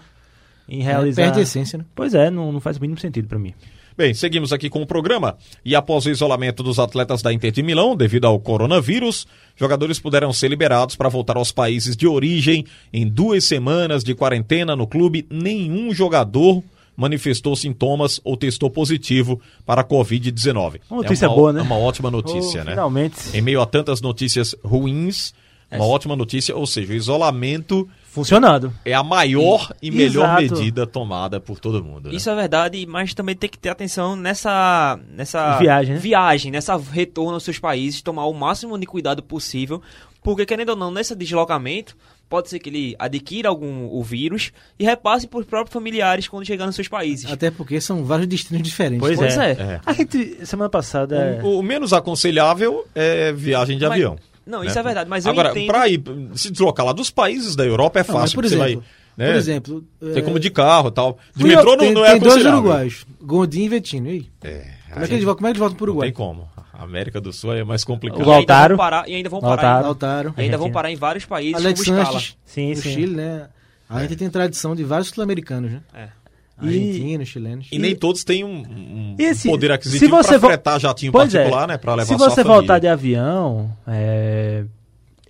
S4: em realizar.
S3: Perde a essência, né?
S4: Pois é, não, não faz o mínimo sentido pra mim.
S2: Bem, seguimos aqui com o programa. E após o isolamento dos atletas da Inter de Milão, devido ao coronavírus, jogadores puderam ser liberados para voltar aos países de origem. Em duas semanas de quarentena no clube, nenhum jogador manifestou sintomas ou testou positivo para a Covid-19.
S4: Uma notícia
S2: é uma,
S4: boa, né?
S2: É uma ótima notícia,
S4: Oh,
S2: né?
S4: Finalmente.
S2: Em meio a tantas notícias ruins, uma ótima notícia, ou seja, o isolamento
S4: Funcionando.
S2: é a maior e, melhor
S4: Exato.
S2: medida tomada por todo mundo. né?
S5: Isso é verdade, mas também tem que ter atenção nessa, nessa
S4: Viagem, né?
S5: viagem, nessa retorno aos seus países, tomar o máximo de cuidado possível, porque querendo ou não, nesse deslocamento, pode ser que ele adquira algum o vírus e repasse para os próprios familiares quando chegar nos seus países.
S3: Até porque são vários destinos diferentes.
S4: Pois,
S5: Pois
S4: é.
S5: é.
S2: É.
S4: A gente, semana passada.
S2: O, o menos aconselhável é viagem de
S5: Mas-
S2: avião.
S5: Não,
S2: né?
S5: isso é verdade, mas eu
S2: Agora,
S5: entendo...
S2: pra ir se deslocar lá dos países da Europa é
S3: Não, mas,
S2: fácil,
S3: por
S2: porque
S3: exemplo,
S2: você vai. Né?
S3: Por exemplo,
S2: Tem
S3: é,
S2: como de carro e tal. De
S3: fui
S2: metrô
S3: eu-
S2: não,
S3: tem,
S2: não é
S3: tem dois uruguaios, Gondim e Vetino. E aí?
S2: É,
S3: Como é que eles voltam, como é que eles voltam pro
S2: não
S3: Uruguai?
S2: tem como. A América do Sul é mais complicado.
S4: O
S5: E ainda
S4: Lautaro.
S5: vão parar, e ainda vão
S4: Lautaro.
S5: parar, em-
S3: Lautaro.
S5: e ainda vão parar em vários países
S3: Alex
S5: como escala.
S4: Sim, sim.
S3: Chile, né? A gente tem tradição de vários sul-americanos, né?
S5: É.
S3: Argentinos, chilenos.
S2: E nem todos têm um, um
S4: E esse-
S2: poder aquisitivo para
S4: vo-
S2: fretar jatinho
S4: Pois é.
S2: particular, né? Para levar
S4: Se você voltar de avião, é...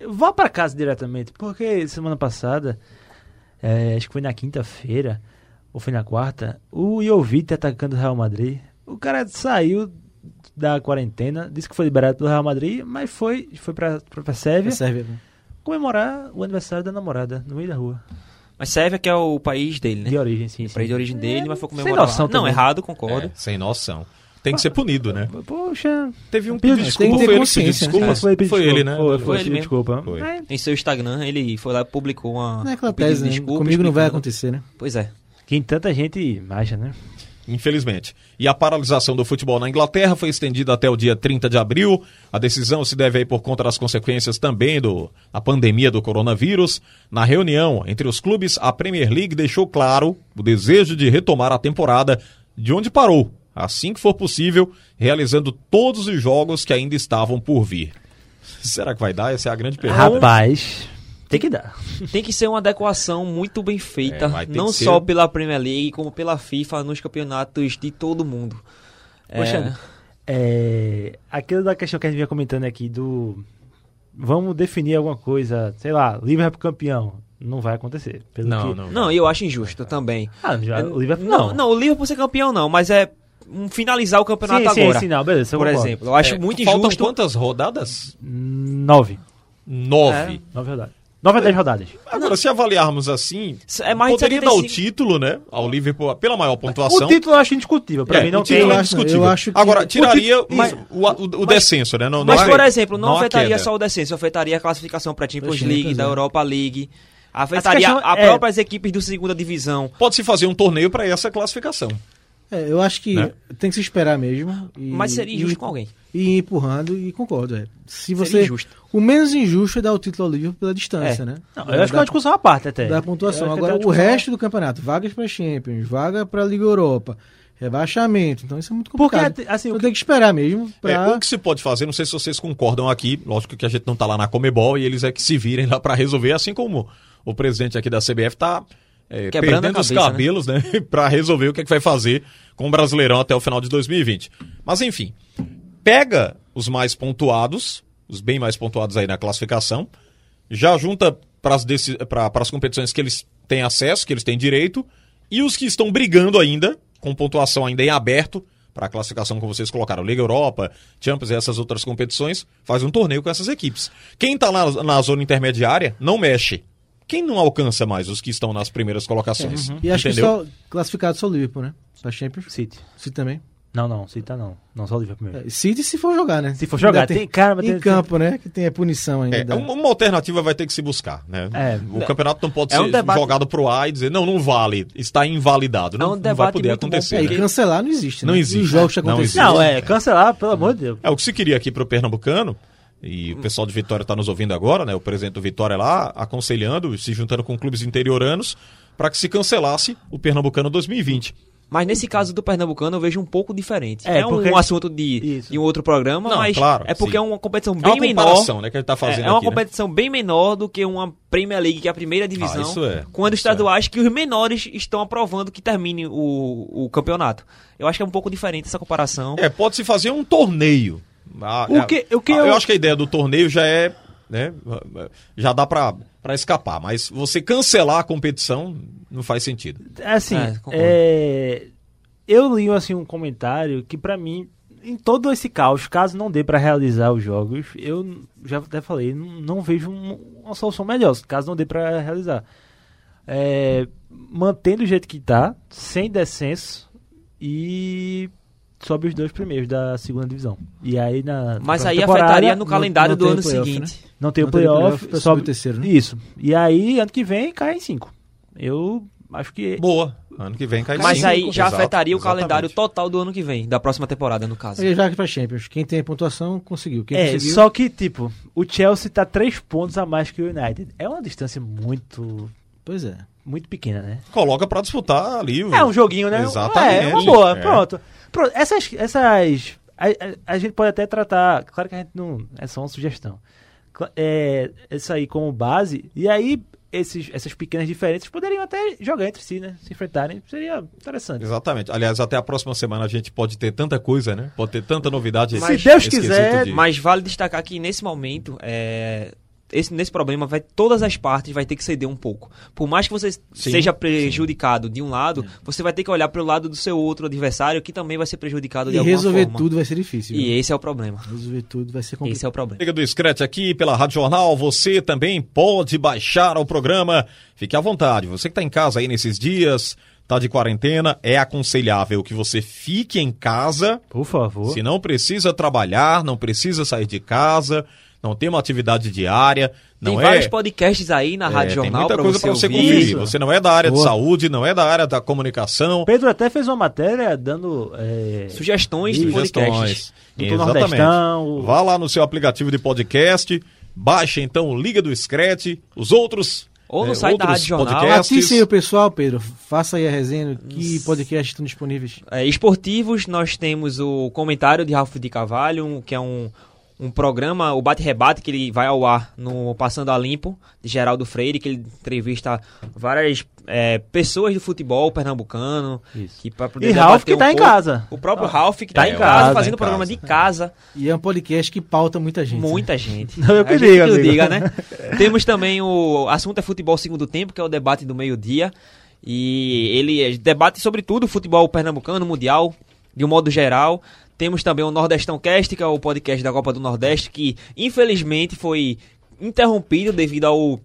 S4: vá pra casa diretamente, porque semana passada, é, acho que foi na quinta-feira, ou foi na quarta, o Jovic atacando o Real Madrid. O cara saiu da quarentena, disse que foi liberado pelo Real Madrid, mas foi, foi pra, pra, pra Sérvia
S3: É Sérvia, né?
S4: comemorar o aniversário da namorada, no meio da rua.
S5: Mas Sérvia que é o país dele, né?
S4: De origem, sim,
S5: O
S4: sim.
S5: país de origem dele, mas foi
S4: sem
S5: comemorar
S4: noção
S5: lá. Não, errado, concordo.
S2: É, sem noção. tem que ser punido, né?
S4: Poxa.
S2: Teve um pedido
S4: que
S2: desculpa,
S3: ter
S2: foi ele que pediu
S3: né?
S2: desculpa.
S4: É, foi, pedir
S2: Foi
S4: desculpa.
S2: ele, né?
S4: Foi, foi,
S5: Foi ele
S4: desculpa.
S2: Foi.
S4: É,
S5: Em seu Instagram, ele foi lá e publicou uma.
S3: Não é aquela tese, né?
S5: desculpa,
S3: Comigo não vai acontecer, né?
S5: Pois é.
S4: que tanta gente acha, né?
S2: Infelizmente. E a paralisação do futebol na Inglaterra foi estendida até o dia 30 de abril. A decisão se deve aí por conta das consequências também do, da pandemia do coronavírus. Na reunião entre os clubes, a Premier League deixou claro o desejo de retomar a temporada de onde parou, assim que for possível, realizando todos os jogos que ainda estavam por vir. Será que vai dar? Essa é a grande pergunta.
S4: Rapaz, tem que dar.
S5: Tem que ser uma adequação muito bem feita,
S2: É,
S5: não
S2: que ser-
S5: só pela Premier League, como pela FIFA nos campeonatos de todo mundo. É,
S4: Poxa, é, aquilo da questão que a gente vinha comentando aqui do. Vamos definir alguma coisa, sei lá, Liverpool campeão. Não vai acontecer. Pelo
S2: Não,
S4: que...
S2: não.
S5: não, eu acho injusto também.
S4: Ah, já,
S5: É,
S4: o Liverpool
S5: não,
S4: não.
S5: não, o Liverpool ser campeão não, mas é um finalizar o campeonato
S4: sim, sim,
S5: agora.
S4: sim, não, beleza.
S5: por
S4: concordo.
S5: exemplo, eu acho
S2: É,
S5: muito
S2: Faltam
S5: injusto.
S2: quantas rodadas?
S4: Nove.
S2: Nove.
S4: Nove rodadas. Nove a dez rodadas.
S2: Agora, se avaliarmos assim,
S5: É
S2: poderia dar o
S5: 75.
S2: título, né, ao Liverpool pela maior pontuação.
S4: O título eu acho indiscutível. Pra
S2: É,
S4: mim não
S2: o título
S4: tem.
S2: é indiscutível.
S3: eu acho que-
S2: Agora,
S3: o
S2: tiraria
S4: título- mas-
S2: o, o, o descenso, né? Não,
S5: Mas,
S2: não
S5: por
S2: é-
S5: exemplo, não,
S2: não
S5: afetaria só o descenso, afetaria a classificação para a Champions
S3: Champions,
S5: League, da
S3: é.
S5: Europa League, afetaria as
S4: é-
S5: próprias equipes do segunda divisão.
S2: Pode-se fazer um torneio para essa classificação.
S3: É, eu acho que
S2: Né?
S3: tem que se esperar mesmo. e-
S5: Mas seria
S3: e-
S5: injusto com alguém.
S3: E ir empurrando, e concordo. É. Se
S5: Seria
S3: você,
S5: injusto.
S3: O menos injusto é dar o título ao Liverpool pela distância,
S5: É.
S3: né?
S4: Não, eu acho que é uma discussão à parte até.
S3: Da pontuação.
S4: que
S3: Agora, o
S4: discussão-
S3: resto do campeonato, vagas para Champions, vaga para Liga Europa, rebaixamento. Então isso é muito
S4: Porque,
S3: complicado.
S4: assim, o
S3: então
S4: que-
S3: tem que esperar mesmo.
S2: É,
S3: Pra...
S2: o que se pode fazer, não sei se vocês concordam aqui, lógico que a gente não tá lá na Comebol e eles é que se virem lá para resolver, assim como o presidente aqui da CBF tá é,
S5: Quebrando
S2: perdendo os
S5: cabeça,
S2: cabelos, né, para resolver o que, é que vai fazer com o Brasileirão até o final de 2020. Mas enfim, pega os mais pontuados, os bem mais pontuados aí na classificação, já junta para as competições que eles têm acesso, que eles têm direito, e os que estão brigando ainda, com pontuação ainda em aberto, para a classificação que vocês colocaram, Liga Europa, Champions e essas outras competições, faz um torneio com essas equipes. Quem está na, na zona intermediária não mexe. Quem não alcança mais os que estão nas primeiras colocações?
S3: E acho
S2: Entendeu?
S3: que só classificado só o Liverpool, né? Pra Champions.
S4: City.
S3: City também.
S4: Não, não, City tá não. Não, só o Liverpool mesmo.
S3: É, City se for jogar, né?
S4: Se for jogar,
S3: Ainda
S4: tem- cara,
S3: Em
S4: tem-
S3: campo, né? Que tem a punição ainda.
S2: É,
S3: da-
S2: uma, alternativa vai ter que se buscar, né?
S4: É.
S2: o campeonato não pode
S5: É
S2: ser
S5: um debate-
S2: jogado pro ar e dizer, não, não vale, está invalidado.
S5: É
S2: Não,
S5: um
S2: não vai poder
S5: bom
S2: acontecer.
S3: É, e
S2: né?
S3: cancelar não existe, né?
S2: Não existe.
S3: Os jogos que
S2: Não
S3: aconteceram.
S4: Não, é, cancelar, pelo amor de Deus.
S2: É o que se queria aqui pro Pernambucano, e o pessoal de Vitória está nos ouvindo agora, né? O presidente do Vitória lá, aconselhando, se juntando com clubes interioranos, para que se cancelasse o Pernambucano 2020.
S5: Mas nesse caso do Pernambucano eu vejo um pouco diferente.
S4: É,
S5: É, um
S4: porque-
S5: assunto de, de um outro programa,
S2: Não,
S5: mas
S2: claro,
S5: é porque
S2: sim.
S5: é uma competição
S2: É
S5: bem
S2: uma
S5: menor.
S2: comparação, né, que ele tá fazendo
S5: é, é uma
S2: aqui, né?
S5: competição bem menor do que uma Premier League, que é a primeira divisão.
S2: isso é,
S5: Quando
S2: isso
S5: estaduais que os menores estão aprovando que termine o, o campeonato. Eu acho que é um pouco diferente essa comparação.
S2: É, pode-se fazer um torneio. Ah,
S4: O
S2: é-
S4: que- o que
S2: ah,
S4: eu-
S2: eu acho que a ideia do torneio já é, né, já dá para escapar, mas você cancelar a competição não faz sentido.
S4: Assim,
S5: É,
S4: é, eu li assim um comentário que pra mim, em todo esse caos, caso não dê pra realizar os jogos, eu já até falei, não, não vejo um- uma solução melhor, caso não dê pra realizar. É, mantendo o jeito que tá, sem descenso e sobe os dois primeiros da segunda divisão. E aí na
S5: Mas aí afetaria no
S3: não-
S5: calendário
S3: não
S5: do
S3: tem
S5: ano seguinte.
S4: Não tem o
S3: Não
S4: playoff,
S3: subir
S4: sobe
S3: o terceiro, né?
S4: Isso. E aí ano que vem cai em cinco. Eu acho que
S2: Boa. Ano que vem cai
S5: Mas
S2: cinco.
S5: aí já
S2: Exato,
S5: afetaria o
S2: exatamente.
S5: calendário total do ano que vem, da próxima temporada, no caso.
S3: E já que pra Champions. Quem tem pontuação conseguiu. Quem
S4: É,
S3: conseguiu,
S4: só que, tipo, o Chelsea tá três pontos a mais que o United. É uma distância muito,
S3: Pois é.
S4: muito pequena, né?
S2: Coloca para disputar ali.
S4: É um joguinho, né?
S2: Exatamente.
S4: É, uma boa,
S2: É.
S4: pronto. Pronto, essas... essas a, a- a gente pode até tratar... Claro que a gente não... É só uma sugestão. É, isso aí como base. E aí, esses, essas pequenas diferenças poderiam até jogar entre si, né? Se enfrentarem. Seria interessante.
S2: Exatamente. Aliás, até a próxima semana a gente pode ter tanta coisa, né? Pode ter tanta novidade.
S4: Se
S2: esse-
S4: Deus quiser,
S2: de-
S5: Mas vale destacar que nesse momento, é, esse, nesse problema, vai, todas as partes vai ter que ceder um pouco. Por mais que você seja prejudicado de um lado, você vai ter que olhar para o lado do seu outro adversário, que também vai ser prejudicado de
S3: E
S5: alguma
S3: resolver
S5: forma.
S3: tudo vai ser difícil.
S5: E
S3: viu?
S5: esse é o problema.
S3: Resolver tudo vai ser complicado.
S5: Esse é o problema.
S2: Liga do Scratch aqui pela Rádio Jornal, você também pode baixar o programa. Fique à vontade. Você que está em casa aí nesses dias, tá de quarentena, é aconselhável que você fique em casa.
S4: Por favor.
S2: Se não precisa trabalhar, não precisa sair de casa, não tem uma atividade diária, não
S5: tem
S2: é
S5: vários podcasts aí na
S2: é,
S5: Rádio
S2: tem
S5: Jornal
S2: muita
S5: para
S2: coisa
S5: você,
S2: para você
S5: ouvir.
S2: conferir. Você não é da área de
S3: Boa.
S2: saúde, não é da área da comunicação.
S4: Pedro até fez uma matéria dando é,
S5: Sugestões de podcasts.
S2: Exatamente.
S4: Nordestão.
S2: Vá lá no seu aplicativo de podcast, baixe então o Liga do Scratch, os outros
S5: Ou no
S2: é,
S5: site da
S2: outros
S5: Rádio Jornal.
S2: podcasts.
S3: Notice aí o pessoal, Pedro. Faça aí a resenha. Que podcasts estão disponíveis?
S5: É, esportivos, nós temos o comentário de Ralf de Carvalho, um- que é um, um programa, o Bate-Rebate, que ele vai ao ar no Passando a Limpo, de Geraldo Freire, que ele entrevista várias é, pessoas do futebol pernambucano.
S4: Isso.
S5: Que pra poder
S4: E Ralf que
S5: um
S4: tá em casa.
S5: O próprio Ralf que
S4: Tá
S5: tá,
S4: em casa,
S5: fazendo
S2: em
S5: programa
S2: casa.
S5: de casa.
S3: E é um podcast que pauta muita gente.
S5: Muita gente.
S4: Não, eu que diga,
S5: que o
S4: amigo.
S5: diga, né? Temos também o assunto é futebol segundo tempo, que é o debate do meio-dia. E ele debate sobre tudo, futebol pernambucano, mundial, de um modo geral. Temos também o Nordestão Cast, que é o podcast da Copa do Nordeste, que infelizmente foi interrompido devido ao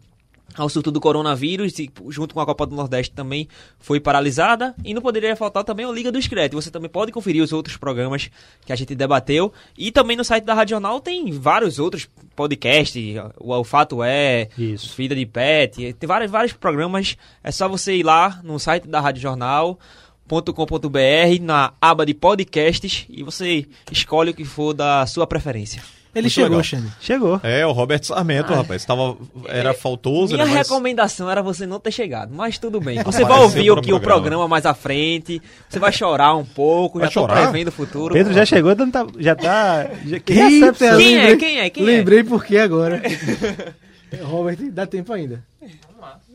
S5: ao surto do coronavírus e junto com a Copa do Nordeste também foi paralisada e não poderia faltar também o Liga do Screte. Você também pode conferir os outros programas que a gente debateu e também no site da Rádio Jornal tem vários outros podcasts, o, o Fato É,
S4: Isso.
S5: Vida de Pet, tem vários, vários programas, é só você ir lá no site da Rádio Jornal .com.br na aba de podcasts e você escolhe o que for da sua preferência.
S3: Ele
S2: Muito
S3: chegou. Xande.
S4: Chegou.
S2: É, o Robert Sarmento, rapaz. Tava, era faltoso,
S5: Minha
S2: né? Mas...
S5: recomendação era você não ter chegado, mas tudo bem. Você vai ouvir
S2: para
S5: o que o
S2: programa.
S5: programa mais à frente, você vai chorar um pouco,
S2: Vai
S5: já tô
S2: chorar?
S5: prevendo o futuro.
S4: Pedro já chegou, então tá- já tá. Já, que
S3: Eita,
S4: recepção.
S5: Quem é?
S3: lembrei-
S5: Quem é? Quem é?
S3: Lembrei por que agora. Robert, dá tempo ainda.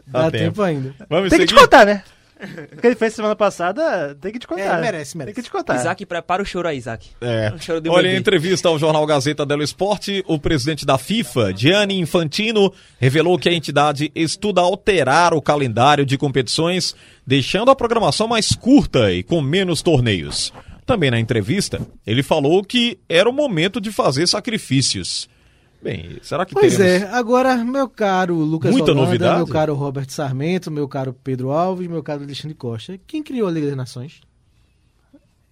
S2: Dá
S3: Dá
S2: tempo.
S3: tempo ainda.
S2: Vamos
S4: Tem que te
S2: seguir?
S4: contar, né? O que ele fez semana passada, tem que te contar.
S3: É, merece, merece.
S4: Tem que te contar.
S5: Isaac, prepara o choro aí, Isaac.
S2: É.
S5: O choro do
S2: Olha, em entrevista ao jornal Gazeta dello Esporte, o presidente da FIFA, Gianni Infantino, revelou que a entidade estuda alterar o calendário de competições, deixando a programação mais curta e com menos torneios. Também na entrevista, ele falou que era o momento de fazer sacrifícios. Bem, será que
S3: Pois
S2: teremos...
S3: é, agora, meu caro Lucas
S2: Muita
S3: Holanda,
S2: novidade?
S3: meu caro Robert Sarmento, meu caro Pedro Alves, meu caro Alexandre Costa. Quem criou a Liga das Nações?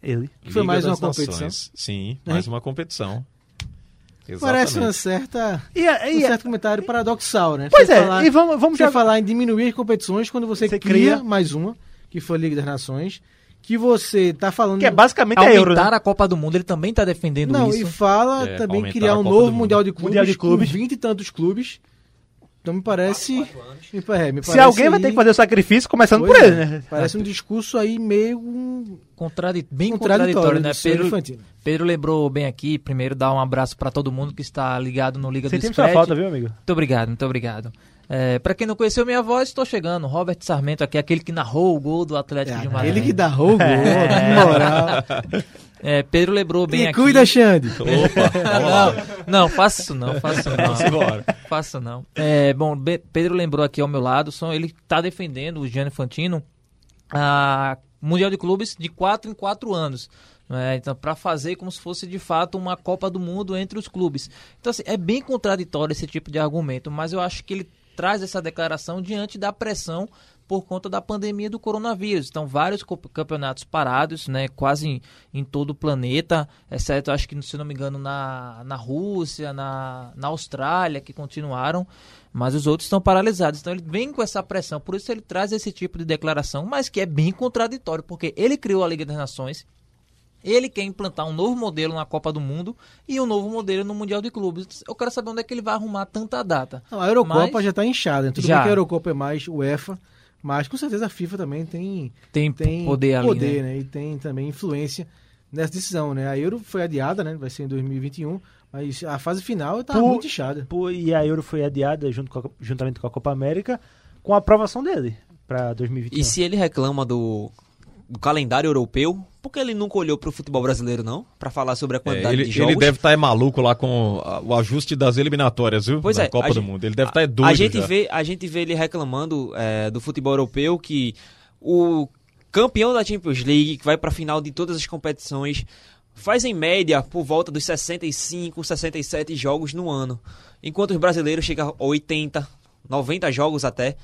S4: Ele.
S3: Que foi
S2: Liga
S3: mais uma competição.
S2: Nações. Sim,
S3: Né?
S2: mais uma competição.
S3: Parece uma
S2: Exatamente.
S3: certa,
S4: E, a- e
S3: um certo comentário paradoxal, né?
S4: Pois
S3: Você
S4: é,
S3: falar-
S4: e vamos, vamos
S3: Você
S4: já
S3: falar em diminuir as competições quando você,
S4: Você
S3: cria,
S4: cria-
S3: mais uma, que foi a Liga das Nações, que você tá falando...
S4: Que é basicamente a Euro,
S6: Aumentar
S4: né?
S6: a Copa do Mundo, ele também tá defendendo
S3: Não,
S6: isso.
S3: e fala
S2: É,
S3: também
S2: aumentar
S3: criar um novo. Mundial de Clubes,
S4: Mundial de Clubes.
S3: com 20 e tantos clubes. Então me parece... Me, é, me
S4: Se
S3: parece
S4: alguém vai
S3: aí-
S4: ter que fazer o sacrifício, começando por
S3: é,
S4: ele, né?
S3: Parece um discurso aí meio um
S6: Contradi- bem
S3: contraditório,
S6: contraditório, né? Pedro,
S3: Infantino.
S6: Pedro lembrou bem aqui, primeiro dar um abraço pra todo mundo que está ligado no Liga do
S4: Sentimos sua
S6: Scratch.
S4: falta, viu, amigo?
S6: Muito obrigado, muito obrigado. É, para quem não conheceu minha voz, estou chegando. Robert Sarmento aqui, aquele que narrou o gol do Atlético de
S3: É,
S6: Madrid.
S3: ele que dá o gol, que moral.
S6: É, Pedro lembrou bem
S3: E
S6: aqui.
S3: cuida, Xande.
S2: Opa.
S6: Não, não, faça isso não, faça isso não.
S2: Vamos
S6: não. É, bom, Pedro lembrou aqui ao meu lado, são, ele está defendendo, o Gianni Fantino, a Mundial de Clubes de 4 em 4 anos. né? então, para fazer como se fosse de fato uma Copa do Mundo entre os clubes. Então, assim, é bem contraditório esse tipo de argumento, mas eu acho que ele traz essa declaração diante da pressão por conta da pandemia do coronavírus. Então, vários campeonatos parados, né, quase em, em todo o planeta, exceto, acho que, se não me engano, na, na Rússia, na, na Austrália, que continuaram, mas os outros estão paralisados. Então, ele vem com essa pressão, por isso ele traz esse tipo de declaração, mas que é bem contraditório, porque ele criou a Liga das Nações, ele quer implantar um novo modelo na Copa do Mundo e um novo modelo no Mundial de Clubes. Eu quero saber onde é que ele vai arrumar tanta data.
S3: Não, a Eurocopa
S6: Mas-
S3: já tá inchada. Tudo
S6: Já.
S3: bem que a Eurocopa é mais UEFA, mas com certeza a FIFA também tem,
S6: Tem,
S3: tem
S6: poder ali,
S3: poder,
S6: né?
S3: né? E tem também influência nessa decisão, né? A Euro foi adiada, né? Vai ser em 2021, mas a fase final tá
S4: Por-
S3: muito inchada.
S4: Pô, E a Euro foi adiada junto com a- juntamente com a Copa América, com a aprovação dele para 2021.
S5: E se ele reclama do do calendário europeu, por que ele nunca olhou pro futebol brasileiro, não? Pra falar sobre a
S2: É,
S5: quantidade
S2: ele,
S5: de jogos.
S2: ele deve estar maluco lá com o ajuste das eliminatórias, viu?
S5: Pois
S2: da
S5: é,
S2: Copa do
S5: gente-
S2: Mundo. Ele deve estar doido
S5: a gente
S2: já.
S5: vê a gente vê ele reclamando é, do futebol europeu que o campeão da Champions League que vai para a final de todas as competições faz em média por volta dos 65 67 jogos no ano enquanto os brasileiros chegam a 80 90 jogos até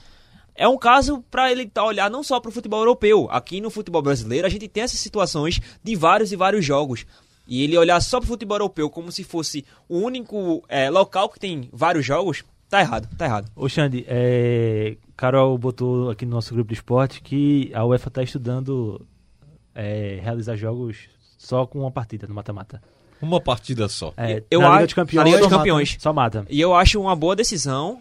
S5: é um caso para ele tá olhar não só para o futebol europeu aqui no futebol brasileiro a gente tem essas situações de vários e vários jogos e ele olhar só para o futebol europeu como se fosse o único é, local que tem vários jogos Tá errado, tá errado.
S4: Ô Xande, é, Carol botou aqui no nosso grupo de esporte que a UEFA está estudando é, realizar jogos só com uma partida no mata-mata.
S2: Uma partida só.
S4: É,
S5: Eu
S4: na Liga
S5: acho-
S4: dos Campeões,
S5: na Liga
S4: mata,
S5: Campeões.
S4: Só mata.
S5: E eu acho uma boa decisão.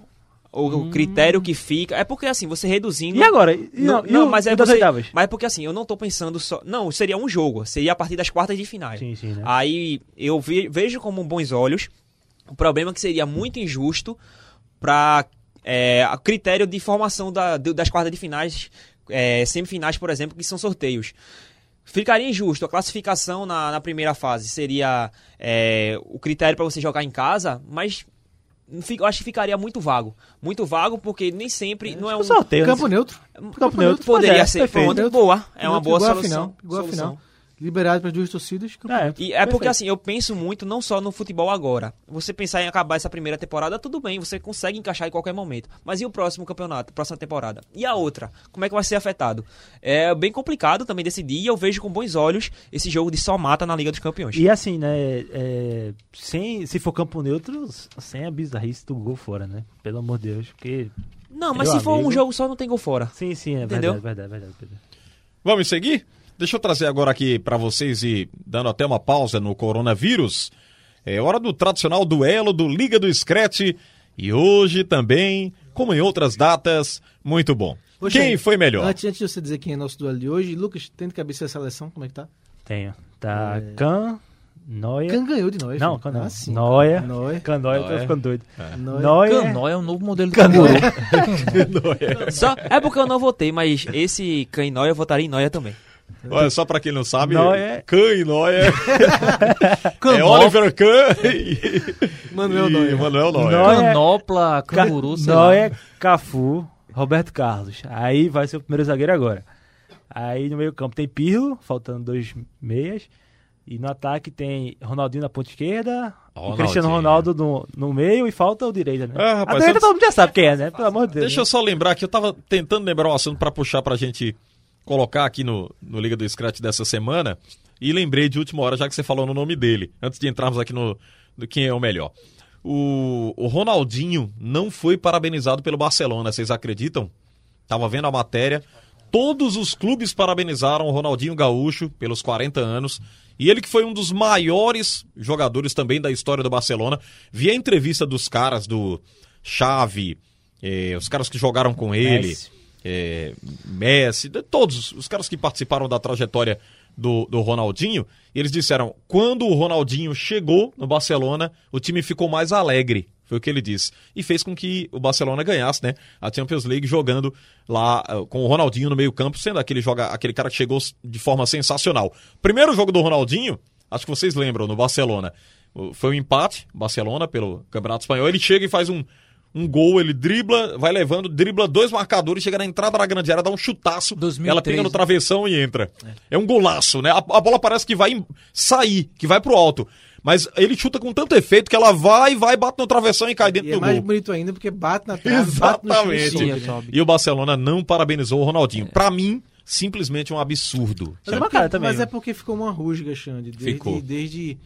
S5: O, o critério que fica. É porque assim, você reduzindo.
S4: E agora? E,
S5: Não,
S4: não,
S5: mas é você,
S4: oitavas?
S5: Mas é porque assim, eu não tô pensando só. Não, seria um jogo. Seria a partir das quartas de finais.
S4: Sim, sim, né?
S5: Aí eu ve- vejo como bons olhos. O problema é que seria muito injusto para a critério de formação da- das quartas de finais, é, semifinais, por exemplo, que são sorteios. Ficaria injusto. A classificação na, na primeira fase seria é, o critério para você jogar em casa, mas acho que ficaria muito vago. Muito vago porque nem sempre não é um.
S4: sorteio?
S3: Campo neutro.
S4: Campo neutro.
S5: Poderia
S4: é,
S5: ser.
S4: perfeito.
S5: Pronto, boa. É uma boa
S3: igual a
S5: solução.
S3: Final, igual a
S5: solução.
S3: final. Liberado para duas torcidas.
S4: É.
S5: E é porque assim, eu penso muito não só no futebol agora. Você pensar em acabar essa primeira temporada, tudo bem, você consegue encaixar em qualquer momento. Mas e o próximo campeonato, próxima temporada? E a outra? Como é que vai ser afetado? É bem complicado também decidir e eu vejo com bons olhos esse jogo de só mata na Liga dos Campeões.
S4: E assim, né? é, sem, se for campo neutro, sem a bizarrice do gol fora, né? Pelo amor de Deus. Porque.
S5: Não, mas
S4: Meu
S5: se for um
S4: amigo.
S5: jogo só, não tem gol fora.
S4: Sim, sim, é
S5: Entendeu?
S4: verdade, verdade, verdade, verdade.
S2: Vamos seguir? Deixa eu trazer agora aqui para vocês e dando até uma pausa no coronavírus. É hora do tradicional duelo do Liga do Scratch. E hoje também, como em outras datas, muito bom.
S3: Ô,
S2: Quem foi melhor?
S3: Antes, antes de você dizer quem é nosso duelo de hoje, Lucas, tem de cabeça a seleção, como é que tá?
S4: Tenho. Tá Can, Noia.
S3: Quem ganhou de nós?
S4: Não? Can não.
S3: Ah, sim.
S4: Noia.
S3: Noia.
S4: Can Noia, eu tô
S2: Noia.
S4: ficando doido.
S3: Noia.
S4: Noia.
S6: Canó é um novo modelo de canguru.
S5: Só, é porque eu não votei, mas esse Can e Noia eu votaria em Noia também.
S2: Olha, só para quem não sabe,
S4: Noia.
S2: Can e Noia. é Oliver Can e,
S3: Manuel Noia.
S2: Manuel Noia.
S4: Noia.
S6: Canopla,
S4: Ca-
S6: canguru, lá.
S4: Noia, Cafu, Roberto Carlos. Aí vai ser o primeiro zagueiro agora. Aí no meio campo tem Pirlo, faltando dois meias. E no ataque tem Ronaldinho na ponta esquerda, e
S2: Ronaldinho.
S4: Cristiano Ronaldo no, no meio e falta o direita, né?
S2: Ah, rapaz,
S4: a direita todo mundo já sabe quem é, né? Pelo amor de Deus.
S2: Deixa eu só lembrar que eu tava tentando lembrar um assunto para puxar pra gente colocar aqui no, no Liga do Scratch dessa semana. E lembrei de última hora, já que você falou no nome dele, antes de entrarmos aqui no, no quem é o melhor. O, o Ronaldinho não foi parabenizado pelo Barcelona, vocês acreditam? Tava vendo a matéria. Todos os clubes parabenizaram o Ronaldinho Gaúcho pelos 40 anos. E ele que foi um dos maiores jogadores também da história do Barcelona. Vi a entrevista dos caras do Xavi, eh, os caras que jogaram com ele,
S4: Messi.
S2: Eh, Messi, todos os caras que participaram da trajetória do, do Ronaldinho. Eles disseram, quando o Ronaldinho chegou no Barcelona, o time ficou mais alegre. Foi o que ele disse. E fez com que o Barcelona ganhasse, né? A Champions League jogando lá eh, com o Ronaldinho no meio-campo, sendo aquele, joga, aquele cara que chegou de forma sensacional. Primeiro jogo do Ronaldinho, acho que vocês lembram, no Barcelona. Foi um empate, Barcelona, pelo Campeonato Espanhol. Ele chega e faz um, um gol, ele dribla, vai levando, dribla dois marcadores, chega na entrada da grande área, dá um chutaço,
S6: 2003,
S2: ela pega no
S6: né?
S2: travessão e entra. É, um golaço, né? A, a bola parece que vai sair, que vai pro alto. Mas ele chuta com tanto efeito que ela vai, vai, bate no travessão e cai dentro
S3: E é
S2: do
S3: mais
S2: gol.
S3: bonito ainda porque bate na trave, bate no e
S2: Exatamente. o Barcelona não parabenizou o Ronaldinho. Pra mim, simplesmente um absurdo.
S3: Mas, é
S4: uma
S3: porque,
S4: cara também,
S3: mas
S4: né?
S3: é porque ficou uma rusga, Xande, desde,
S2: Ficou.
S3: desde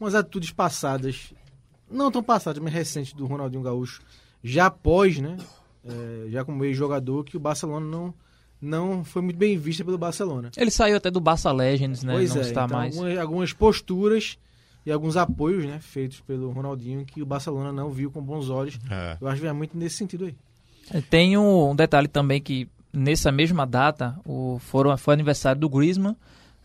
S3: umas atitudes passadas, não tão passadas, mas recentes do Ronaldinho Gaúcho, já após, né, é, já como ex-jogador, que o Barcelona não, não foi muito bem vista pelo Barcelona.
S6: Ele saiu até do Barça Legends, né?
S3: pois
S6: não
S3: é,
S6: está
S3: então
S6: mais.
S3: Algumas, algumas posturas e alguns apoios, né, feitos pelo Ronaldinho que o Barcelona não viu com bons olhos.
S2: É.
S3: Eu acho que vai muito nesse sentido aí.
S6: Tem um, um detalhe também que nessa mesma data o, foram, foi aniversário do Griezmann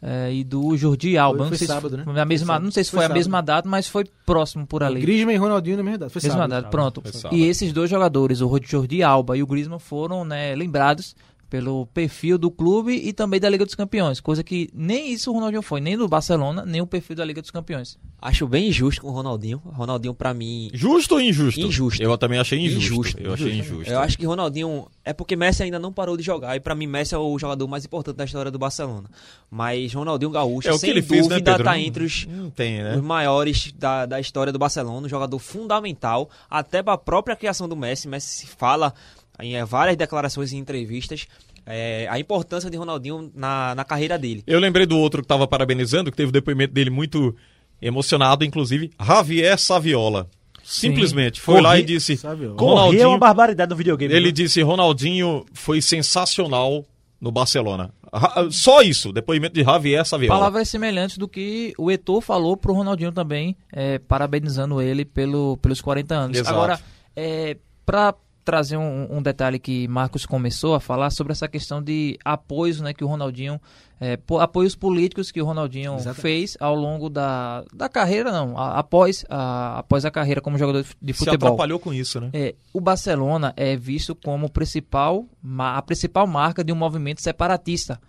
S6: eh, e do Jordi Alba.
S3: Foi-
S6: não
S3: foi
S6: sei se
S3: sábado, né?
S6: foi na mesma, não sei se
S3: Foi
S6: foi, a
S3: sábado.
S6: mesma data, mas foi próximo por ali.
S3: Griezmann e Ronaldinho na mesma data. Foi
S6: mesma
S3: sábado.
S6: data, pronto.
S2: Foi sábado.
S6: E esses dois jogadores, o Jordi Alba e o Griezmann, foram né, lembrados pelo perfil do clube e também da Liga dos Campeões, coisa que nem isso o Ronaldinho foi, nem do Barcelona, nem o perfil da Liga dos Campeões.
S5: Acho bem injusto com o Ronaldinho. Ronaldinho, pra mim.
S2: Justo ou injusto?
S5: Injusto.
S2: Eu também achei injusto.
S5: Injusto.
S2: Eu achei injusto.
S5: Eu acho que Ronaldinho. É porque Messi ainda não parou de jogar. E pra mim, Messi é o jogador mais importante da história do Barcelona. Mas Ronaldinho Gaúcho,
S2: É o que
S5: sem
S2: ele fez, né,
S5: dúvida,
S2: Pedro?
S5: tá entre os,
S2: Não tem, né?
S5: os maiores da, da história do Barcelona. Um jogador fundamental. Até pra própria criação do Messi. Messi fala em eh, várias declarações e entrevistas. eh, a importância de Ronaldinho na, na carreira dele.
S2: Eu lembrei do outro que tava parabenizando, que teve o depoimento dele muito emocionado, inclusive, Javier Saviola. Simplesmente foi lá e disse:
S3: Saviola.
S4: Correr é uma
S2: Ronaldinho.
S4: barbaridade no videogame.
S2: Ele
S4: viu?
S2: disse: Ronaldinho foi sensacional no Barcelona. Ra- Só isso, depoimento de Javier Saviola.
S6: Palavras semelhantes do que o Eto'o falou pro Ronaldinho também, é, parabenizando ele pelo, pelos 40 anos.
S2: Exato.
S6: Agora, é, para trazer um, um detalhe que Marcos começou a falar sobre essa questão de apoios né, que o Ronaldinho, é, po- apoios políticos que o Ronaldinho
S3: Exatamente.
S6: fez ao longo da, da carreira, não, a- após, a, após a carreira como jogador de de
S2: Se
S6: futebol.
S2: atrapalhou com isso, né?
S6: É, o Barcelona é visto como principal, a principal marca de um movimento separatista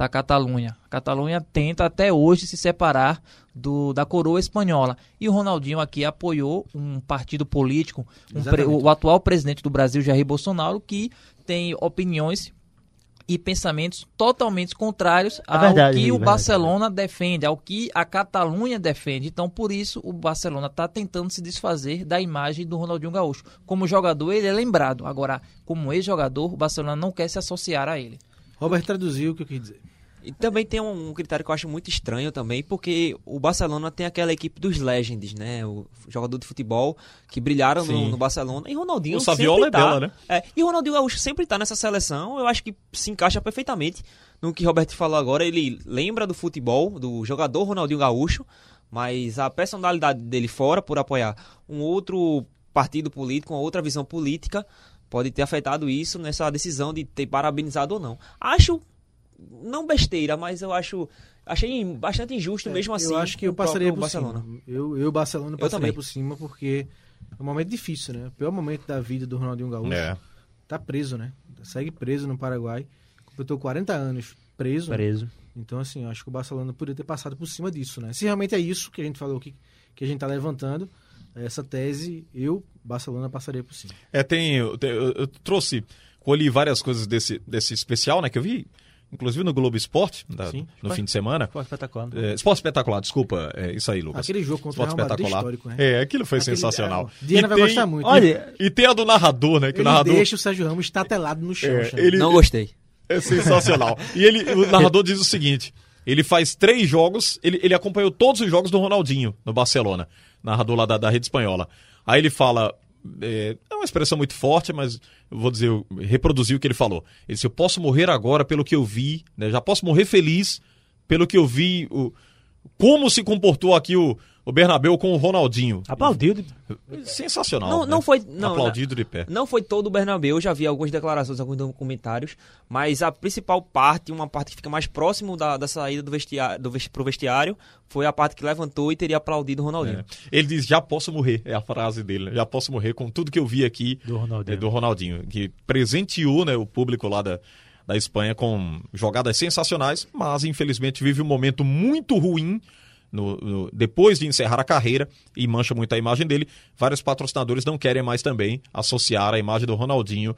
S6: da Catalunha. A Catalunha tenta até hoje se separar do, da coroa espanhola. E o Ronaldinho aqui apoiou um partido político, um pre-
S3: Exatamente.
S6: o atual presidente do Brasil, Jair Bolsonaro, que tem opiniões e pensamentos totalmente contrários ao
S4: verdade,
S6: que o
S4: verdade.
S6: Barcelona defende, ao que a Catalunha defende. Então, por isso, o Barcelona está tentando se desfazer da imagem do Ronaldinho Gaúcho. Como jogador, ele é lembrado. Agora, como ex-jogador, o Barcelona não quer se associar a ele.
S3: Robert traduziu o que eu quis dizer.
S5: E também tem um, um critério que eu acho muito estranho também, porque o Barcelona tem aquela equipe dos legends, né? O jogador de futebol que brilharam no, no Barcelona. E Ronaldinho
S2: O Saviola
S5: sempre
S2: é
S5: tá,
S2: dela, né?
S5: É, e o Ronaldinho Gaúcho sempre tá nessa seleção. Eu acho que se encaixa perfeitamente no que Roberto falou agora. Ele lembra do futebol, do jogador Ronaldinho Gaúcho, mas a personalidade dele fora por apoiar um outro partido político, uma outra visão política, pode ter afetado isso nessa decisão de ter parabenizado ou não. Acho não besteira, mas eu acho achei bastante injusto mesmo assim.
S3: É, eu acho que eu passaria por
S5: Barcelona.
S3: cima. Eu, eu Barcelona, passaria
S5: também.
S3: por cima porque é um momento difícil, né? O pior momento da vida do Ronaldinho Gaúcho.
S2: É.
S3: Tá preso, né? Segue preso no Paraguai. Completou 40 anos preso.
S4: Preso.
S3: Então, assim, eu acho que o Barcelona poderia ter passado por cima disso, né? Se realmente é isso que a gente falou que, que a gente tá levantando, essa tese, eu, Barcelona, passaria por cima.
S2: É, tem. Eu, eu- eu trouxe, colhi várias coisas desse, desse especial, né? Que eu vi, inclusive no Globo Esporte, da-
S3: Sim.
S2: no fim de semana.
S4: Pô, espetacular. né?
S2: É, esporte espetacular, desculpa, é isso aí, Lucas.
S3: Aquele jogo contra o
S2: Esporte
S3: Real Madrid
S2: espetacular.
S3: histórico, né?
S2: É, aquilo foi
S3: Aquele-
S2: sensacional.
S3: a Diana
S2: E
S3: vai
S2: tem-
S3: gostar muito.
S4: Olha,
S2: E tem a do narrador, né? Que o
S3: Ele
S2: narrador.
S3: deixa o Sérgio Ramos estatelado no chão.
S2: é, ele,
S5: Não gostei.
S2: É sensacional. E ele, o narrador diz o seguinte: ele faz três jogos, ele, ele acompanhou todos os jogos do Ronaldinho no Barcelona, narrador lá da, da rede espanhola. Aí ele fala. É, é uma expressão muito forte, mas eu vou dizer, eu reproduzi o que ele falou. Ele disse: Eu posso morrer agora pelo que eu vi, né? já posso morrer feliz pelo que eu vi, o, como se comportou aqui o, o Bernabéu com o Ronaldinho.
S4: aplaudiu. de-
S2: Sensacional.
S5: Não,
S2: né?
S5: não foi. Não,
S2: Aplaudido de pé.
S5: Não foi todo o Bernabéu, eu já vi algumas declarações, alguns documentários, mas a principal parte, uma parte que fica mais próximo da, da saída do vestiário, do vesti, pro vestiário, foi a parte que levantou e teria aplaudido o Ronaldinho.
S2: É. Ele diz: já posso morrer, é a frase dele. né? Já posso morrer com tudo que eu vi aqui
S4: Do Ronaldinho.
S2: é, do Ronaldinho, que presenteou né, o público lá da, da Espanha com jogadas sensacionais, mas infelizmente vive um momento muito ruim. No- no- depois de encerrar a carreira e mancha muito a imagem dele, vários patrocinadores não querem mais também associar a imagem do Ronaldinho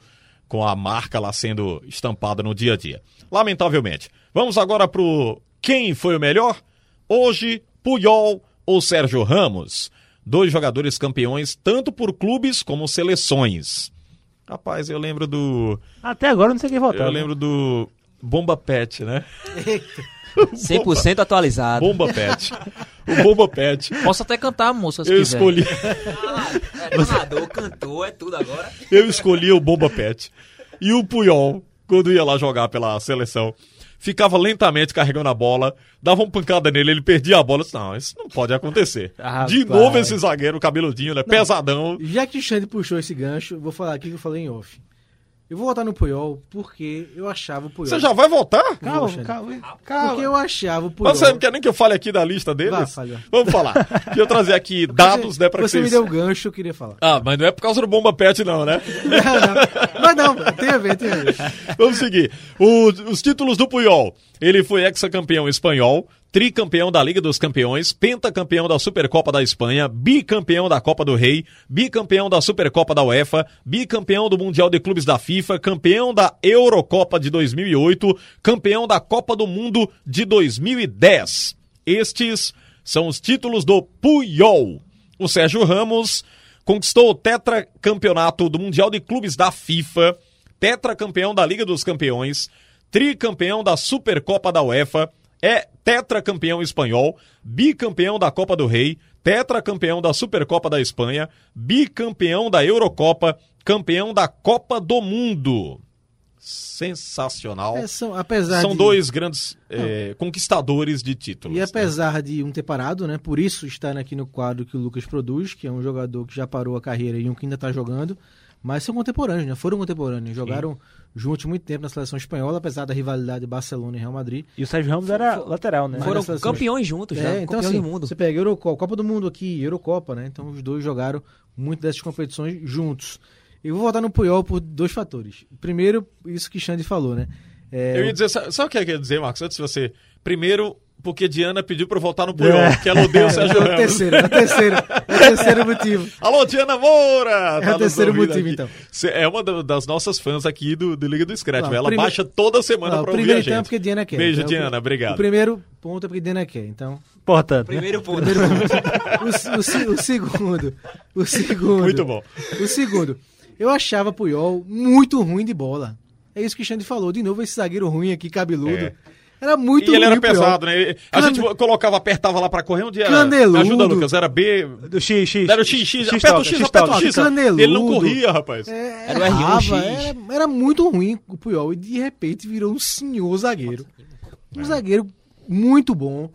S2: com a marca lá sendo estampada no dia a dia. Lamentavelmente. Vamos agora pro quem foi o melhor? Hoje, Puyol ou Sérgio Ramos? Dois jogadores campeões tanto por clubes como seleções. Rapaz, eu lembro do.
S4: Até agora não sei quem votar.
S2: Eu
S4: né?
S2: lembro do Bomba Pet, né?
S5: 100% atualizado.
S2: Bomba Pet. O Bomba Pet.
S6: Posso até cantar a música se
S2: Eu
S6: quiser.
S2: escolhi,
S5: É narrador, cantor, é tudo agora.
S2: eu escolhi o Bomba Pet. E o Puyol, quando ia lá jogar pela seleção, ficava lentamente carregando a bola, dava uma pancada nele, ele perdia a bola. Eu disse, Não, isso não pode acontecer.
S4: Ah,
S2: De
S4: pai.
S2: novo esse zagueiro cabeludinho, né? Pesadão.
S3: Já que o Xande puxou esse gancho, vou falar aqui que eu falei em off. Eu vou votar no Puyol porque eu achava o Puyol.
S2: Você já vai votar?
S3: Calma,
S4: Poxa,
S3: calma.
S4: calma.
S3: Porque eu achava o Puyol.
S2: Você não quer nem que eu fale aqui da lista deles?
S3: Vá.
S2: Vamos falar. Deixa eu trazer aqui dados,
S3: você,
S2: né, pra que
S3: Você me
S2: vocês...
S3: deu o gancho, eu queria falar.
S2: Ah, mas não é por causa do Bomba Pet não, né?
S3: Não, não. Mas não, tem a ver, tem a ver.
S2: Vamos seguir. O- os títulos do Puyol. Ele foi ex-campeão espanhol, tricampeão da Liga dos Campeões, pentacampeão da Supercopa da Espanha, bicampeão da Copa do Rei, bicampeão da Supercopa da UEFA, bicampeão do Mundial de Clubes da FIFA, campeão da Eurocopa de 2008, campeão da Copa do Mundo de 2010. Estes são os títulos do Puyol. O Sérgio Ramos conquistou o tetracampeonato do Mundial de Clubes da FIFA, tetracampeão da Liga dos Campeões, tricampeão da Supercopa da UEFA, é tetracampeão espanhol, bicampeão da Copa do Rei, tetracampeão da Supercopa da Espanha, bicampeão da Eurocopa, campeão da Copa do Mundo. Sensacional.
S3: É, são, apesar
S2: São
S3: de-
S2: dois grandes eh, conquistadores de títulos.
S3: E
S2: né?
S3: apesar de um ter parado, né? Por isso estar aqui no quadro que o Lucas produz, que é um jogador que já parou a carreira e um que ainda está jogando, mas são contemporâneos, né? Foram contemporâneos, jogaram juntos muito tempo na seleção espanhola, apesar da rivalidade Barcelona e Real Madrid.
S4: E o Sérgio Ramos era lateral, né?
S5: Foram campeões juntos já,
S3: É, então
S5: campeões
S3: assim,
S5: do mundo.
S3: você pega Eurocopa, Copa do Mundo aqui, Eurocopa, né? Então os dois jogaram muito dessas competições juntos. Eu vou votar no Puyol por dois fatores. Primeiro, isso que Xande falou, né? É,
S2: Eu ia dizer, sabe, sabe o que eu ia dizer, Marcos? Antes de você. Primeiro, porque Diana pediu pra eu votar no Puyol, que ela odeia o Sérgio
S3: é o
S2: Ramos.
S3: terceiro, é o terceiro, é o terceiro motivo.
S2: Alô, Diana Moura!
S3: É o
S2: Tá
S3: terceiro motivo,
S2: aqui.
S3: então.
S2: É uma da- das nossas fãs aqui do, do Liga do Scratch.
S3: Não,
S2: ela
S3: prime-
S2: baixa toda semana
S3: Não,
S2: pra
S3: o
S2: ouvir a
S3: primeiro
S2: gente.
S3: então é porque Diana quer.
S2: Beijo,
S3: Então,
S2: Diana.
S3: o-
S2: Obrigado.
S3: O primeiro ponto é porque Diana quer, então...
S4: Portanto, né?
S5: Primeiro ponto.
S3: O, se- o se- o segundo, o segundo...
S2: Muito bom.
S3: O segundo, eu achava Puyol muito ruim de bola. É isso que o Xande falou. De novo, esse zagueiro ruim aqui, cabeludo.
S2: É.
S3: Era muito
S2: E ele era pesado, né? A
S3: Cane-
S2: gente colocava, apertava lá pra correr um dia.
S3: Caneludo.
S2: Me ajuda, Lucas. Era B.
S4: Do X, X.
S2: Era o XX.
S4: X
S2: Aperta o X,
S4: X
S2: aperta o. X.
S3: Caneludo.
S2: Ele não corria, rapaz.
S3: É,
S5: Era o R1,
S3: errava,
S5: X.
S3: era, era muito ruim o Puyol. E de repente virou um senhor zagueiro. Um
S2: É.
S3: zagueiro muito bom.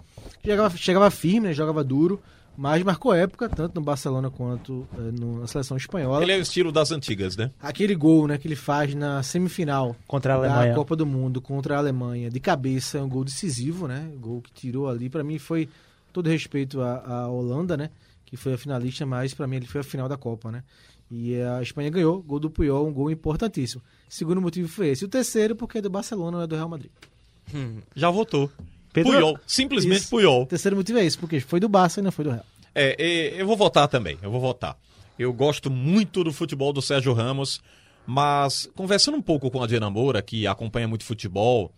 S3: Chegava, chegava firme, né, jogava duro. Mas marcou época, tanto no Barcelona quanto eh, no- na seleção espanhola.
S2: Ele é o estilo das antigas, né?
S3: Aquele gol né, que ele faz na semifinal
S4: Contra a
S3: da
S4: Alemanha.
S3: Copa do Mundo contra a Alemanha, de cabeça, é um gol decisivo, né? Gol que tirou ali. Pra mim foi todo respeito à, à Holanda, né? Que foi a finalista, mas pra mim ele foi a final da Copa, né? E a Espanha ganhou, gol do Puyol, um gol importantíssimo. Segundo motivo foi esse. O terceiro, porque é do Barcelona, não é do Real Madrid.
S2: Já votou.
S4: Pedro-
S2: Puyol. Simplesmente
S3: Isso.
S2: Puyol.
S3: O terceiro motivo é esse, porque foi do Barça e não foi do Real.
S2: É, é, eu vou votar também, eu vou votar. Eu gosto muito do futebol do Sérgio Ramos, mas conversando um pouco com a Diana Moura, que acompanha muito futebol,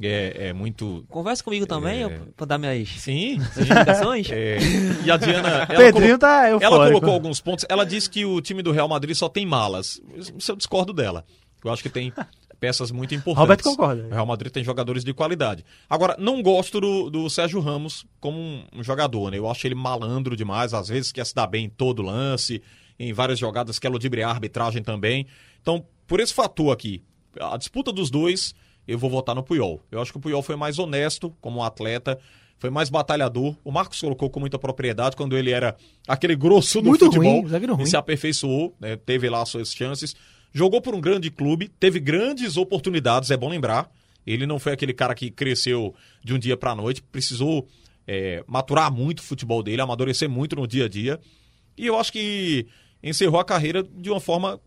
S2: é, é muito.
S5: Conversa comigo também,
S2: É.
S5: pra dar minhas,
S2: Sim.
S5: minhas indicações.
S2: É, e a Diana. Ela
S4: Pedrinho tá
S2: Ela
S4: eufórico.
S2: colocou alguns pontos. Ela disse que o time do Real Madrid só tem malas. Isso eu discordo dela. Eu acho que tem peças muito importantes.
S4: Roberto concorda.
S2: O Real Madrid tem jogadores de qualidade. Agora, não gosto do, do Sérgio Ramos como um, jogador, né? Eu acho ele malandro demais, às vezes quer se dar bem em todo lance, em várias jogadas quer ludibriar a arbitragem também. Então, por esse fator aqui, a disputa dos dois, eu vou votar no Puyol. Eu acho que o Puyol foi mais honesto como um atleta, foi mais batalhador. O Marcos colocou com muita propriedade quando ele era aquele grosso do
S3: Muito
S2: futebol
S3: ruim, zagueiro
S2: e
S3: ruim.
S2: se aperfeiçoou, né? teve lá suas chances. Jogou por um grande clube, teve grandes oportunidades, é bom lembrar. Ele não foi aquele cara que cresceu de um dia pra noite, precisou é, maturar muito o futebol dele, amadurecer muito no dia a dia. E eu acho que encerrou a carreira de uma forma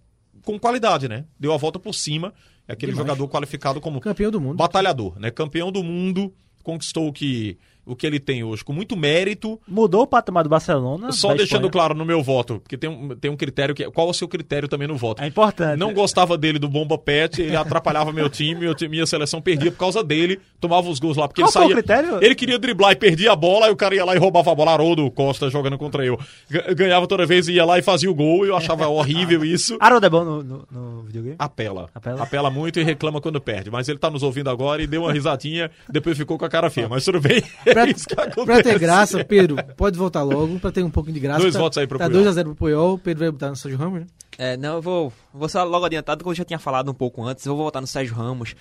S2: com qualidade, né? Deu a volta por cima. É aquele
S3: Demais.
S2: jogador qualificado como
S3: Campeão do mundo.
S2: batalhador, né? Campeão do mundo, conquistou o que, o que ele tem hoje com muito mérito.
S4: Mudou o patamar do Barcelona.
S2: Só deixando
S4: Espanha.
S2: claro no meu voto, porque tem um, tem um critério que. Qual é o seu critério também no voto?
S4: É importante.
S2: Não gostava dele do Bomba Pet, ele atrapalhava meu time, meu time, minha seleção perdia por causa dele, tomava os gols lá, porque
S4: Qual
S2: ele
S4: foi o
S2: saía.
S4: critério?
S2: Ele queria driblar e perdia a bola, aí o cara ia lá e roubava a bola, Haroldo Costa jogando contra eu. Ga- Ganhava toda vez, ia lá e fazia o gol, eu achava horrível isso.
S4: Haroldo é bom no, no, no videogame?
S2: Apela.
S4: Apela?
S2: Apela muito e reclama quando perde. Mas ele tá nos ouvindo agora e deu uma risadinha, depois ficou com a cara feia. Mas tudo bem.
S3: Pra,
S2: É isso que
S3: pra
S2: acontece.
S3: ter graça, Pedro, pode voltar logo, pra ter um pouquinho de graça.
S2: Dois
S3: tá,
S2: votos aí pro
S3: Tá
S2: Puyol.
S3: 2x0 pro Puyol, Pedro vai botar no Sérgio Ramos, né?
S5: É, não, eu vou, vou só logo adiantado, como eu já tinha falado um pouco antes, eu vou votar no Sérgio Ramos.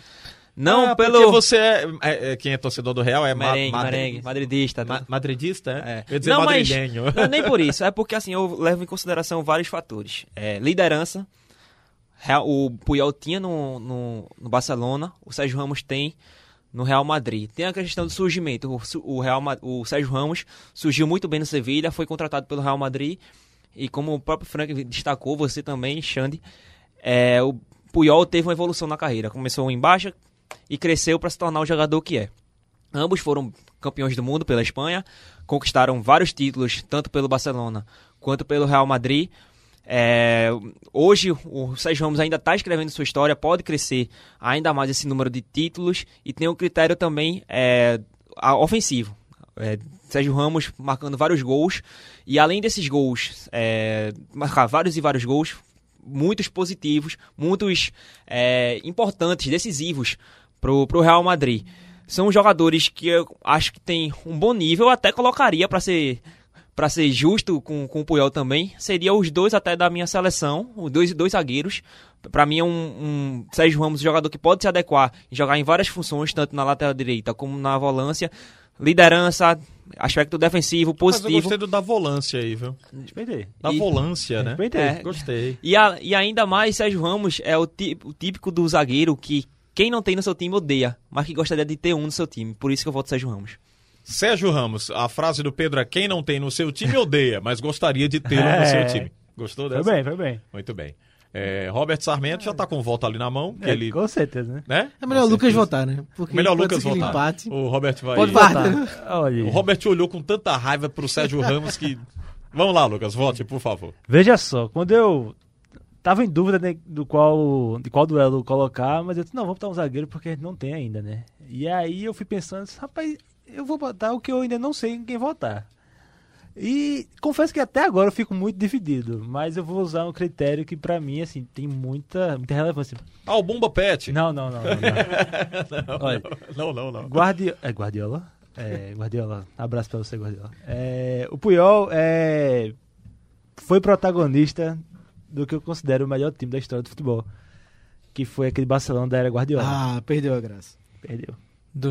S5: Não
S2: Ah,
S5: pelo...
S2: Porque você é, é- é- Quem é torcedor do Real é ma-
S5: Merengue,
S2: madri-
S5: merengue, madridista.
S2: ma-
S5: né?
S2: madridista, é?
S5: É.
S2: Eu ia dizer
S5: Não, mas não, nem por isso. É porque assim, eu levo em consideração vários fatores. É, liderança. Real- O Puyol tinha no, no, no Barcelona, o Sérgio Ramos tem no Real Madrid. Tem a questão do surgimento. O, Real, o Sérgio Ramos surgiu muito bem no Sevilha, foi contratado pelo Real Madrid. E como o próprio Frank destacou, você também, Xande, é, o Puyol teve uma evolução na carreira. Começou em baixa e cresceu para se tornar o jogador que é. Ambos foram campeões do mundo pela Espanha, conquistaram vários títulos, tanto pelo Barcelona quanto pelo Real Madrid. É, hoje o Sérgio Ramos ainda está escrevendo sua história, pode crescer ainda mais esse número de títulos e tem um critério também é, ofensivo. É, Sérgio Ramos marcando vários gols e além desses gols, é, marcar vários e vários gols, muitos positivos, muitos é, importantes, decisivos pro, pro Real Madrid. São jogadores que eu acho que tem um bom nível, até colocaria para ser para ser justo com, com o Puyol também, seria os dois até da minha seleção, os dois, dois zagueiros. Para mim é um, um Sérgio Ramos, um jogador que pode se adequar e jogar em várias funções, tanto na lateral direita como na volância. Liderança, aspecto defensivo,
S2: Mas eu
S5: positivo.
S2: gostei do da volância aí, viu?
S4: Respeitei.
S2: Da
S5: E-
S2: volância, né?
S4: Respeitei.
S5: É.
S2: Gostei.
S5: E, a- e ainda mais, Sérgio Ramos é o, tí- o típico do zagueiro que quem não tem no seu time odeia, mas que gostaria de ter um no seu time. Por isso que eu voto Sérgio Ramos.
S2: Sérgio Ramos, a frase do Pedro é quem não tem no seu time odeia, mas gostaria de tê-lo no
S4: É.
S2: seu time. Gostou
S4: Foi
S2: dessa?
S4: bem, foi bem.
S2: Muito bem. É, Robert Sarmento já tá com volta ali na mão, que
S4: É,
S2: ele,
S4: Com certeza, né?
S2: né?
S3: É melhor o Lucas votar, né? Porque
S2: Melhor Lucas votar.
S3: empate.
S2: O Robert vai.
S6: Pode votar.
S4: Olha,
S2: O Robert olhou com tanta raiva pro Sérgio Ramos que. Vamos lá, Lucas, vote, por favor.
S4: veja só, quando eu tava em dúvida de, do qual, de qual duelo colocar, mas eu disse, não, vamos botar um zagueiro porque a gente não tem ainda, né? E aí eu fui pensando, rapaz, eu vou botar o que eu ainda não sei em quem votar. E confesso que até agora eu fico muito dividido, mas eu vou usar um critério que pra mim, assim, tem muita, muita relevância.
S2: Ah, o Bomba Pet.
S4: Não, não, não. não, não. Olha,
S2: Não, não, não.
S4: Guardi... É Guardiola? É, Guardiola. Abraço pra você, Guardiola. É, o Puyol é, foi protagonista do que eu considero o melhor time da história do futebol. Que foi aquele Barcelona da era Guardiola.
S3: Ah, perdeu a graça.
S4: Perdeu.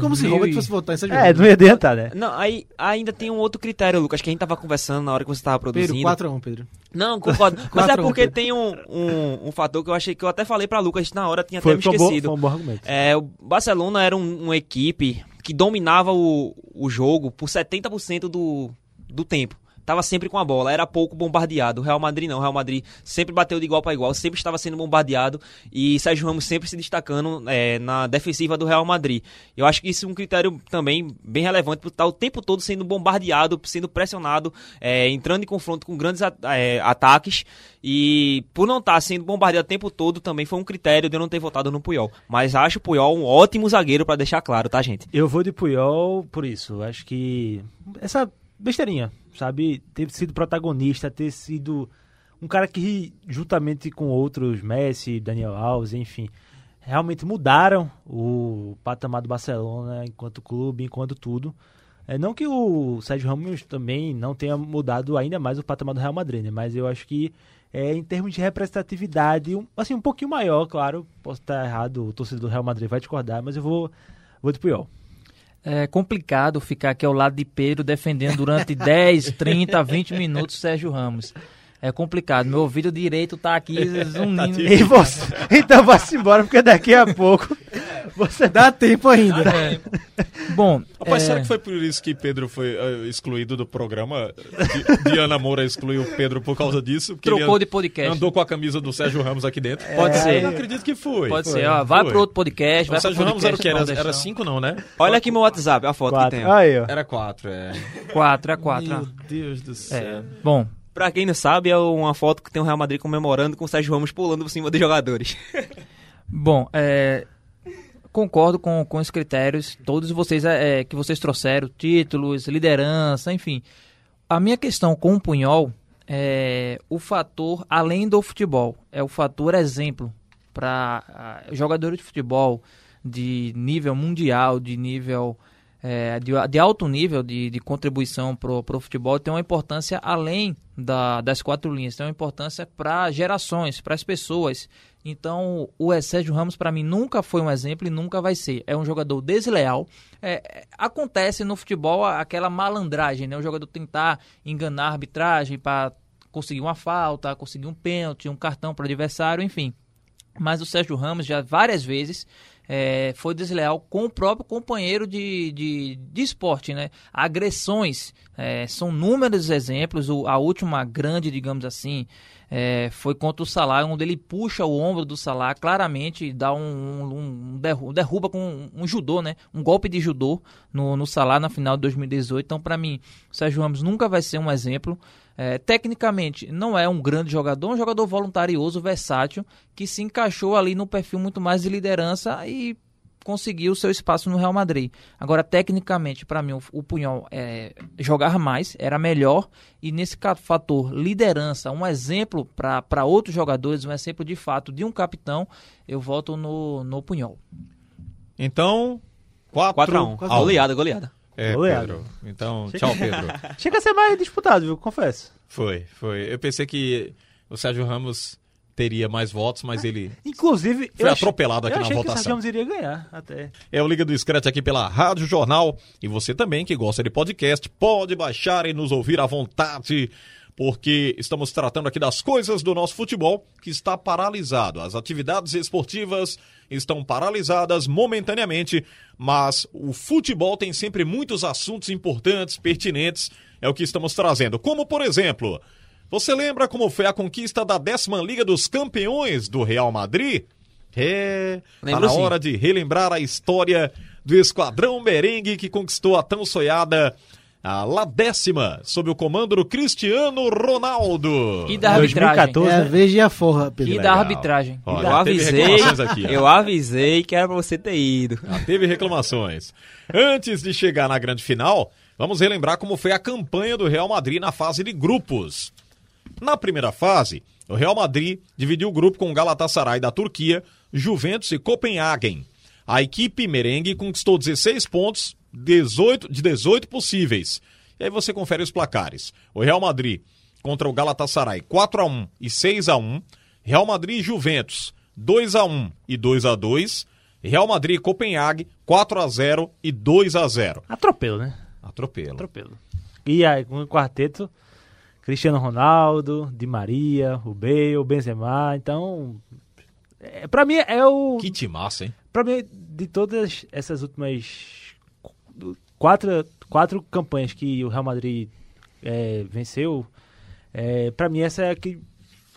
S3: Como se
S6: 2000
S3: Robert fosse votar em Sérgio
S4: É,
S3: Ramos.
S4: não ia adiantar, né?
S5: Não, aí ainda tem um outro critério, Lucas, que a gente tava conversando na hora que você tava
S3: Pedro,
S5: produzindo.
S3: 4x1, Pedro.
S5: Não, concordo. Mas é porque
S3: Pedro.
S5: tem um, um, um fator que eu achei que eu até falei pra Lucas na hora, tinha
S4: Foi,
S5: até me
S4: foi, um bom,
S5: esquecido.
S4: foi um bom argumento.
S5: É, o Barcelona era um- uma equipe que dominava o, o jogo por 70% do, do tempo. Tava sempre com a bola, era pouco bombardeado. O Real Madrid não, o Real Madrid sempre bateu de igual para igual, sempre estava sendo bombardeado e Sérgio Ramos sempre se destacando é, na defensiva do Real Madrid. Eu acho que isso é um critério também bem relevante por estar o tempo todo sendo bombardeado, sendo pressionado, é, entrando em confronto com grandes é, ataques e por não estar sendo bombardeado o tempo todo também foi um critério de eu não ter votado no Puyol. Mas acho o Puyol um ótimo zagueiro para deixar claro, tá, gente?
S4: Eu vou de Puyol por isso. Acho que essa besteirinha, sabe? Ter sido protagonista, ter sido um cara que, juntamente com outros, Messi, Daniel Alves, enfim, realmente mudaram o patamar do Barcelona enquanto clube, enquanto tudo. É, não que o Sérgio Ramos também não tenha mudado ainda mais o patamar do Real Madrid, né? Mas eu acho que é, em termos de representatividade, um, assim, um pouquinho maior, claro. Posso estar errado, o torcedor do Real Madrid vai discordar, mas eu vou, vou de Puyol.
S6: É complicado ficar aqui ao lado de Pedro defendendo durante 10, 30, 20 minutos Sérgio Ramos. É complicado. Meu ouvido direito tá aqui zunindo.
S4: E você? Então vá-se embora, porque daqui a pouco você
S3: Dá tempo ainda.
S6: É. Bom,
S2: Rapaz,
S6: é,
S2: será que foi por isso que Pedro foi eh, excluído do programa? Di- Diana Moura excluiu o Pedro por causa disso?
S6: Trocou de podcast.
S2: andou com a camisa do Sérgio Ramos aqui dentro?
S6: Pode
S2: Eu
S6: ser.
S2: não acredito que foi.
S6: Pode
S2: Foi.
S6: ser, ó. Vai
S2: Foi.
S6: pro outro podcast.
S2: O
S6: Vai
S2: Sérgio
S6: pro
S2: Ramos era o
S6: podcast
S2: que? Era, era cinco não, né?
S5: Olha aqui meu WhatsApp, a foto que
S4: quatro.
S5: tem.
S4: Aí, ó.
S2: Era quatro, é.
S6: Quatro, é quatro.
S2: Meu. Deus do céu.
S6: É. Bom,
S5: Pra quem não sabe, é uma foto que tem o Real Madrid comemorando com o Sérgio Ramos pulando por cima dos jogadores.
S6: Bom, é, concordo com, com os critérios, todos vocês é, é, que vocês trouxeram, títulos, liderança, enfim. A minha questão com o Punhol é o fator além do futebol, é o fator exemplo para jogadores de futebol de nível mundial, de nível é, de, de alto nível de, de contribuição para o futebol tem uma importância além da, das quatro linhas, tem uma importância para gerações, para as pessoas. Então, o Sérgio Ramos, para mim, nunca foi um exemplo e nunca vai ser. É um jogador desleal. É, acontece no futebol aquela malandragem, né? O jogador tentar enganar a arbitragem para conseguir uma falta, conseguir um pênalti, um cartão para o adversário, enfim. mas o Sérgio Ramos já várias vezes é, foi desleal com o próprio companheiro de, de, de esporte, né? Agressões, é, são números exemplos, o, a última grande, digamos assim, é, foi contra o Salah, onde ele puxa o ombro do Salah, claramente dá um, um, um derruba, derruba com um, um, judô, né? Um golpe de judô no, no Salah na final de 2018. Então, para mim, o Sérgio Ramos nunca vai ser um exemplo. É, tecnicamente, não é um grande jogador, um jogador voluntarioso, versátil, que se encaixou ali no perfil muito mais de liderança e conseguiu seu espaço no Real Madrid. Agora, tecnicamente, para mim, o, o Punhol é, jogar mais era melhor e nesse fator liderança, um exemplo para outros jogadores, um exemplo de fato de um capitão, eu voto no, no Punhol.
S2: Então, 4 a 1
S5: Goleada, goleada.
S2: É. Pedro. Então, tchau, Pedro.
S4: Chega a ser mais disputado, viu? Confesso.
S2: Foi, foi. Eu pensei que o Sérgio Ramos teria mais votos, mas ele
S4: Inclusive,
S2: foi
S4: eu achei-
S2: atropelado aqui
S4: eu
S2: na
S4: achei que o Sérgio
S2: votação.
S4: Ramos iria ganhar, até.
S2: É o Liga do Scratch aqui pela Rádio Jornal. E você também que gosta de podcast, pode baixar e nos ouvir à vontade, porque estamos tratando aqui das coisas do nosso futebol que está paralisado. As atividades esportivas estão paralisadas momentaneamente, mas o futebol tem sempre muitos assuntos importantes, pertinentes, é o que estamos trazendo. Como, por exemplo, você lembra como foi a conquista da décima Liga dos Campeões do Real Madrid? É, tá na
S5: sim.
S2: hora de relembrar a história do Esquadrão Merengue que conquistou a tão sonhada a La Décima, sob o comando do Cristiano Ronaldo.
S6: E da arbitragem.
S4: 2014,
S3: É a
S4: né?
S3: vez e a forra, Pedro.
S6: E da
S2: Legal.
S6: arbitragem.
S2: Ó,
S5: eu avisei,
S2: aqui,
S5: eu avisei que era pra você ter ido.
S2: Já teve reclamações. Antes de chegar na grande final, vamos relembrar como foi a campanha do Real Madrid na fase de grupos. Na primeira fase, o Real Madrid dividiu o grupo com o Galatasaray da Turquia, Juventus e Copenhagen. A equipe merengue conquistou 16 pontos 18, de 18 possíveis. E aí você confere os placares. O Real Madrid contra o Galatasaray 4 a 1 e 6 a 1. Real Madrid e Juventus 2 a 1 e 2 a 2. Real Madrid e Copenhague 4 a 0 e 2 a 0.
S4: Atropelo, né?
S2: Atropelo.
S4: Atropelo. E aí, com o quarteto, Cristiano Ronaldo, Di Maria, o Bale, o Benzema, então... É, pra mim é o...
S2: Que timaço, hein?
S4: Pra mim, de todas essas últimas quatro, quatro campanhas que o Real Madrid é, venceu, é, pra mim essa é a que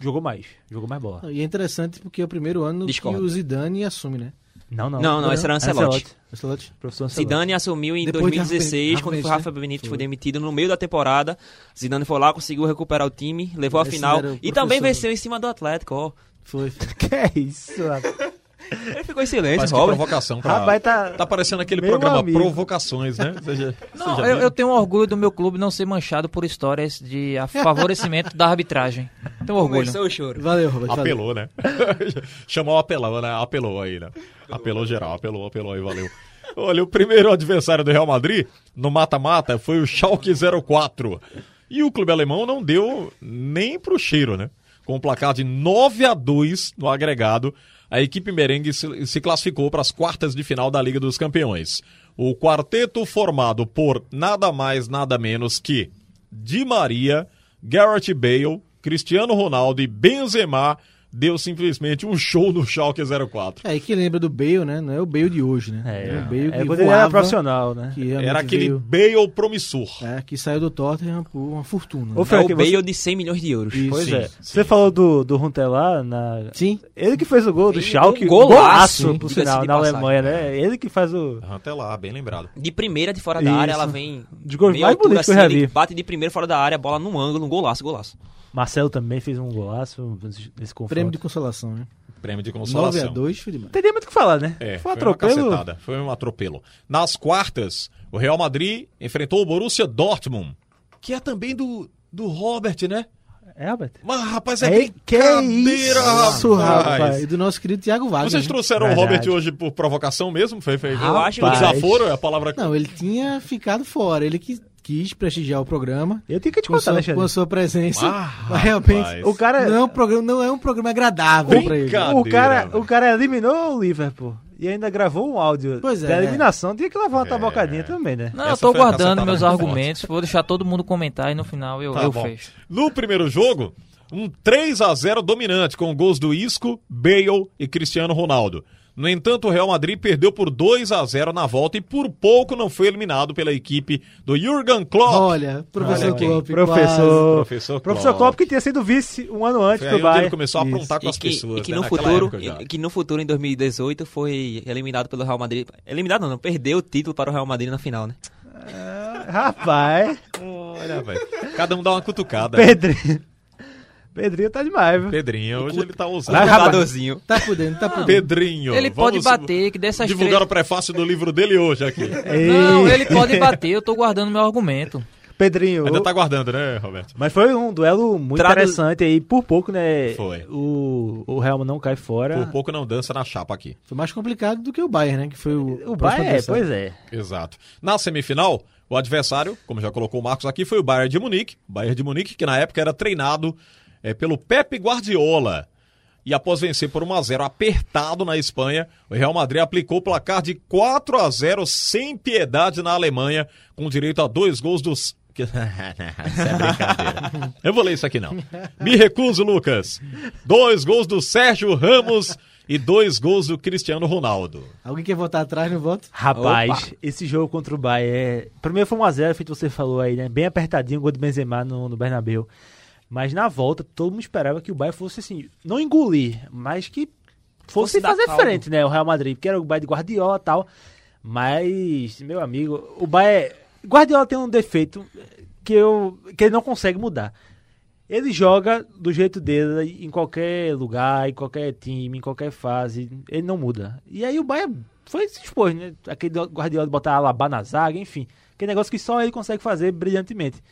S4: jogou mais, jogou mais bola.
S3: E é interessante porque é o primeiro ano
S5: Discordo.
S3: que o Zidane assume, né?
S4: Não, não.
S5: Não, não, esse era Ancelotti.
S3: Ancelotti.
S4: Professor Ancelotti.
S5: Zidane assumiu em
S3: Depois de
S5: 2016,
S3: Rafa
S5: quando
S3: Benítez,
S5: o Rafa
S3: né?
S5: Benítez foi
S3: Foi.
S5: demitido no meio da temporada. Zidane foi lá, conseguiu recuperar o time, levou a
S3: Esse
S5: final
S3: era o
S5: e também venceu em cima do Atlético, ó.
S3: Foi.
S4: Que é isso, rapaz?
S5: Ele ficou em silêncio,
S2: Parece
S5: Robert.
S2: provocação pra...
S4: Rapaz, tá...
S2: Tá parecendo aquele
S4: Meu
S2: programa
S4: amigo.
S2: Provocações, né? Você já- você
S6: Não, eu, eu tenho orgulho do meu clube não ser manchado por histórias de favorecimento da arbitragem. Tenho orgulho.
S5: Começou o choro.
S3: Valeu, Robert. valeu.
S2: Apelou, né? Chamou o apelão, né? Apelou aí, né? Apelou geral, apelou, apelou aí, valeu. Olha, o primeiro adversário do Real Madrid no mata-mata foi o Schalke 04. E o clube alemão não deu nem pro cheiro, né? Com um placar de 9 a 2 no agregado, a equipe merengue se, classificou para as quartas de final da Liga dos Campeões. O quarteto formado por nada mais, nada menos que Di Maria, Gareth Bale, Cristiano Ronaldo e Benzema deu simplesmente um show no Schalke 04.
S3: É, e que lembra do Bale, né? Não é o Bale de hoje, né?
S4: É,
S3: o Bale
S4: é
S3: que
S4: quando ele era
S3: voava,
S4: profissional, né?
S2: Era aquele
S3: veio-
S2: Bale promissor.
S3: É, que saiu do Tottenham por uma fortuna.
S4: Ô,
S5: É o
S4: você-
S5: Bale de 100 milhões de euros.
S3: Isso.
S4: Pois
S2: Sim,
S4: é.
S2: sim.
S4: Você falou do, do Runtelar na...
S3: Sim.
S4: Ele que fez o gol do
S5: Fez
S4: Schalke.
S5: um golaço,
S4: por sinal,
S5: de
S4: na
S5: passagem.
S4: Alemanha, né? Ele que faz o...
S2: Lá, bem lembrado.
S5: De primeira de fora da área,
S4: Isso.
S5: ela vem.
S4: Gols
S5: meia
S4: mais bonitos que eu já
S5: assim, ele
S4: vi.
S5: Bate de primeira fora da área, bola num ângulo, um golaço, golaço.
S4: Marcelo também fez um golaço nesse confronto.
S3: Prêmio de consolação, né?
S2: Prêmio de
S3: 9
S2: consolação.
S3: a 2 foi demais.
S4: Teria muito o que falar, né?
S2: É,
S4: foi um
S2: foi uma
S4: atropelo.
S2: cacetada, foi um atropelo. Nas quartas, o Real Madrid enfrentou o Borussia Dortmund, que é também do, do Robert, né?
S4: É, Albert?
S2: Mas, rapaz, é,
S4: É, que
S2: brincadeira,
S3: Isso,
S2: rapaz.
S3: rapaz. E do nosso querido Thiago Wagner.
S2: Vocês
S3: né?
S2: trouxeram o
S4: Verdade.
S2: Robert hoje por provocação mesmo? Foi, foi,
S5: Eu acho
S2: foi
S5: que-
S2: desaforo, é a palavra...
S3: Não, ele tinha ficado fora. Ele que quis prestigiar o programa.
S4: Eu tenho que te contar,
S3: sua,
S4: Alexandre.
S3: com a sua presença.
S2: Ah,
S3: Mas realmente,
S2: rapaz.
S4: O cara...
S3: não, é um programa, não é um programa agradável pra ele.
S4: O cara,
S2: velho.
S4: o cara eliminou o Liverpool e ainda gravou um áudio
S3: Pois é.
S4: da eliminação. Tinha que levar uma tabocadinha também, né?
S6: Não,
S2: Essa
S6: eu tô guardando meus
S2: muito
S6: argumentos, vou deixar todo mundo comentar e no final eu,
S2: Tá
S6: eu
S2: bom.
S6: fecho.
S2: No primeiro jogo, um 3 a 0 dominante com gols do Isco, Bale e Cristiano Ronaldo. No entanto, o Real Madrid perdeu por 2 a 0 na volta e por pouco não foi eliminado pela equipe do Jürgen Klopp.
S3: Olha, professor
S2: Olha.
S3: Klopp.
S4: Professor,
S2: Professor
S4: professor
S2: Klopp.
S4: Klopp que tinha sido vice um ano antes
S2: Foi
S4: do
S2: aí onde ele
S4: Bayern.
S2: começou a
S4: Isso.
S2: aprontar com
S5: E
S2: as
S5: que,
S2: pessoas.
S5: e que
S2: né?
S5: no
S2: Naquela
S5: futuro, e que no futuro, em 2018, foi eliminado pelo Real Madrid. Eliminado não, não perdeu o título para o Real Madrid na final, né?
S4: Rapaz,
S2: Olha, velho. Cada um dá uma cutucada.
S4: Pedrinho. Pedrinho tá demais, viu?
S2: Pedrinho, hoje ele tá
S4: rapaz.
S5: Jogadorzinho.
S3: Tá podendo, tá podendo.
S2: Pedrinho.
S6: Ele pode bater, que dessas
S2: Divulgar
S6: três...
S2: o prefácio do livro dele hoje aqui.
S6: Não, ele pode bater, eu tô guardando meu argumento.
S4: Pedrinho.
S2: Ainda tá guardando, né, Roberto?
S4: Mas foi um duelo muito
S5: Tradu-
S4: interessante aí. Por pouco, né?
S2: Foi.
S4: O, o Real não cai fora.
S2: Por pouco não dança na chapa aqui.
S3: Foi mais complicado do que o Bayern, né? Que foi o,
S4: O Bayern, é, pois é.
S2: Exato. Na semifinal, o adversário, como já colocou o Marcos aqui, foi o Bayern de Munique. Bayern de Munique, que na época era treinado eh, pelo Pepe Guardiola. E após vencer por 1 a 0 apertado na Espanha, o Real Madrid aplicou o placar de 4 a 0 sem piedade na Alemanha, com direito a dois gols dos. é brincadeira. Eu vou ler isso aqui não. Me recuso, Lucas. Dois gols do Sérgio Ramos e dois gols do Cristiano Ronaldo.
S3: Alguém quer votar atrás no voto?
S4: Rapaz,
S5: Opa.
S4: esse jogo contra o Bayern é... Primeiro foi 1x0, feito você falou aí, né? Bem apertadinho, o gol de Benzema no, no Bernabéu. Mas na volta, todo mundo esperava que o Bayern fosse assim, não engolir, mas que fosse,
S5: Fosse
S4: fazer
S5: caldo.
S4: frente, né? O Real Madrid, porque era o Bayern de Guardiola e tal. Mas, meu amigo, o Bayern... Guardiola tem um defeito que, eu, que ele não consegue mudar. Ele joga do jeito dele em qualquer lugar, em qualquer time, em qualquer fase. Ele não muda. E aí o Bayern foi se expor, né? Aquele Guardiola de botar Alaba na zaga, enfim. Aquele negócio que só ele consegue fazer brilhantemente.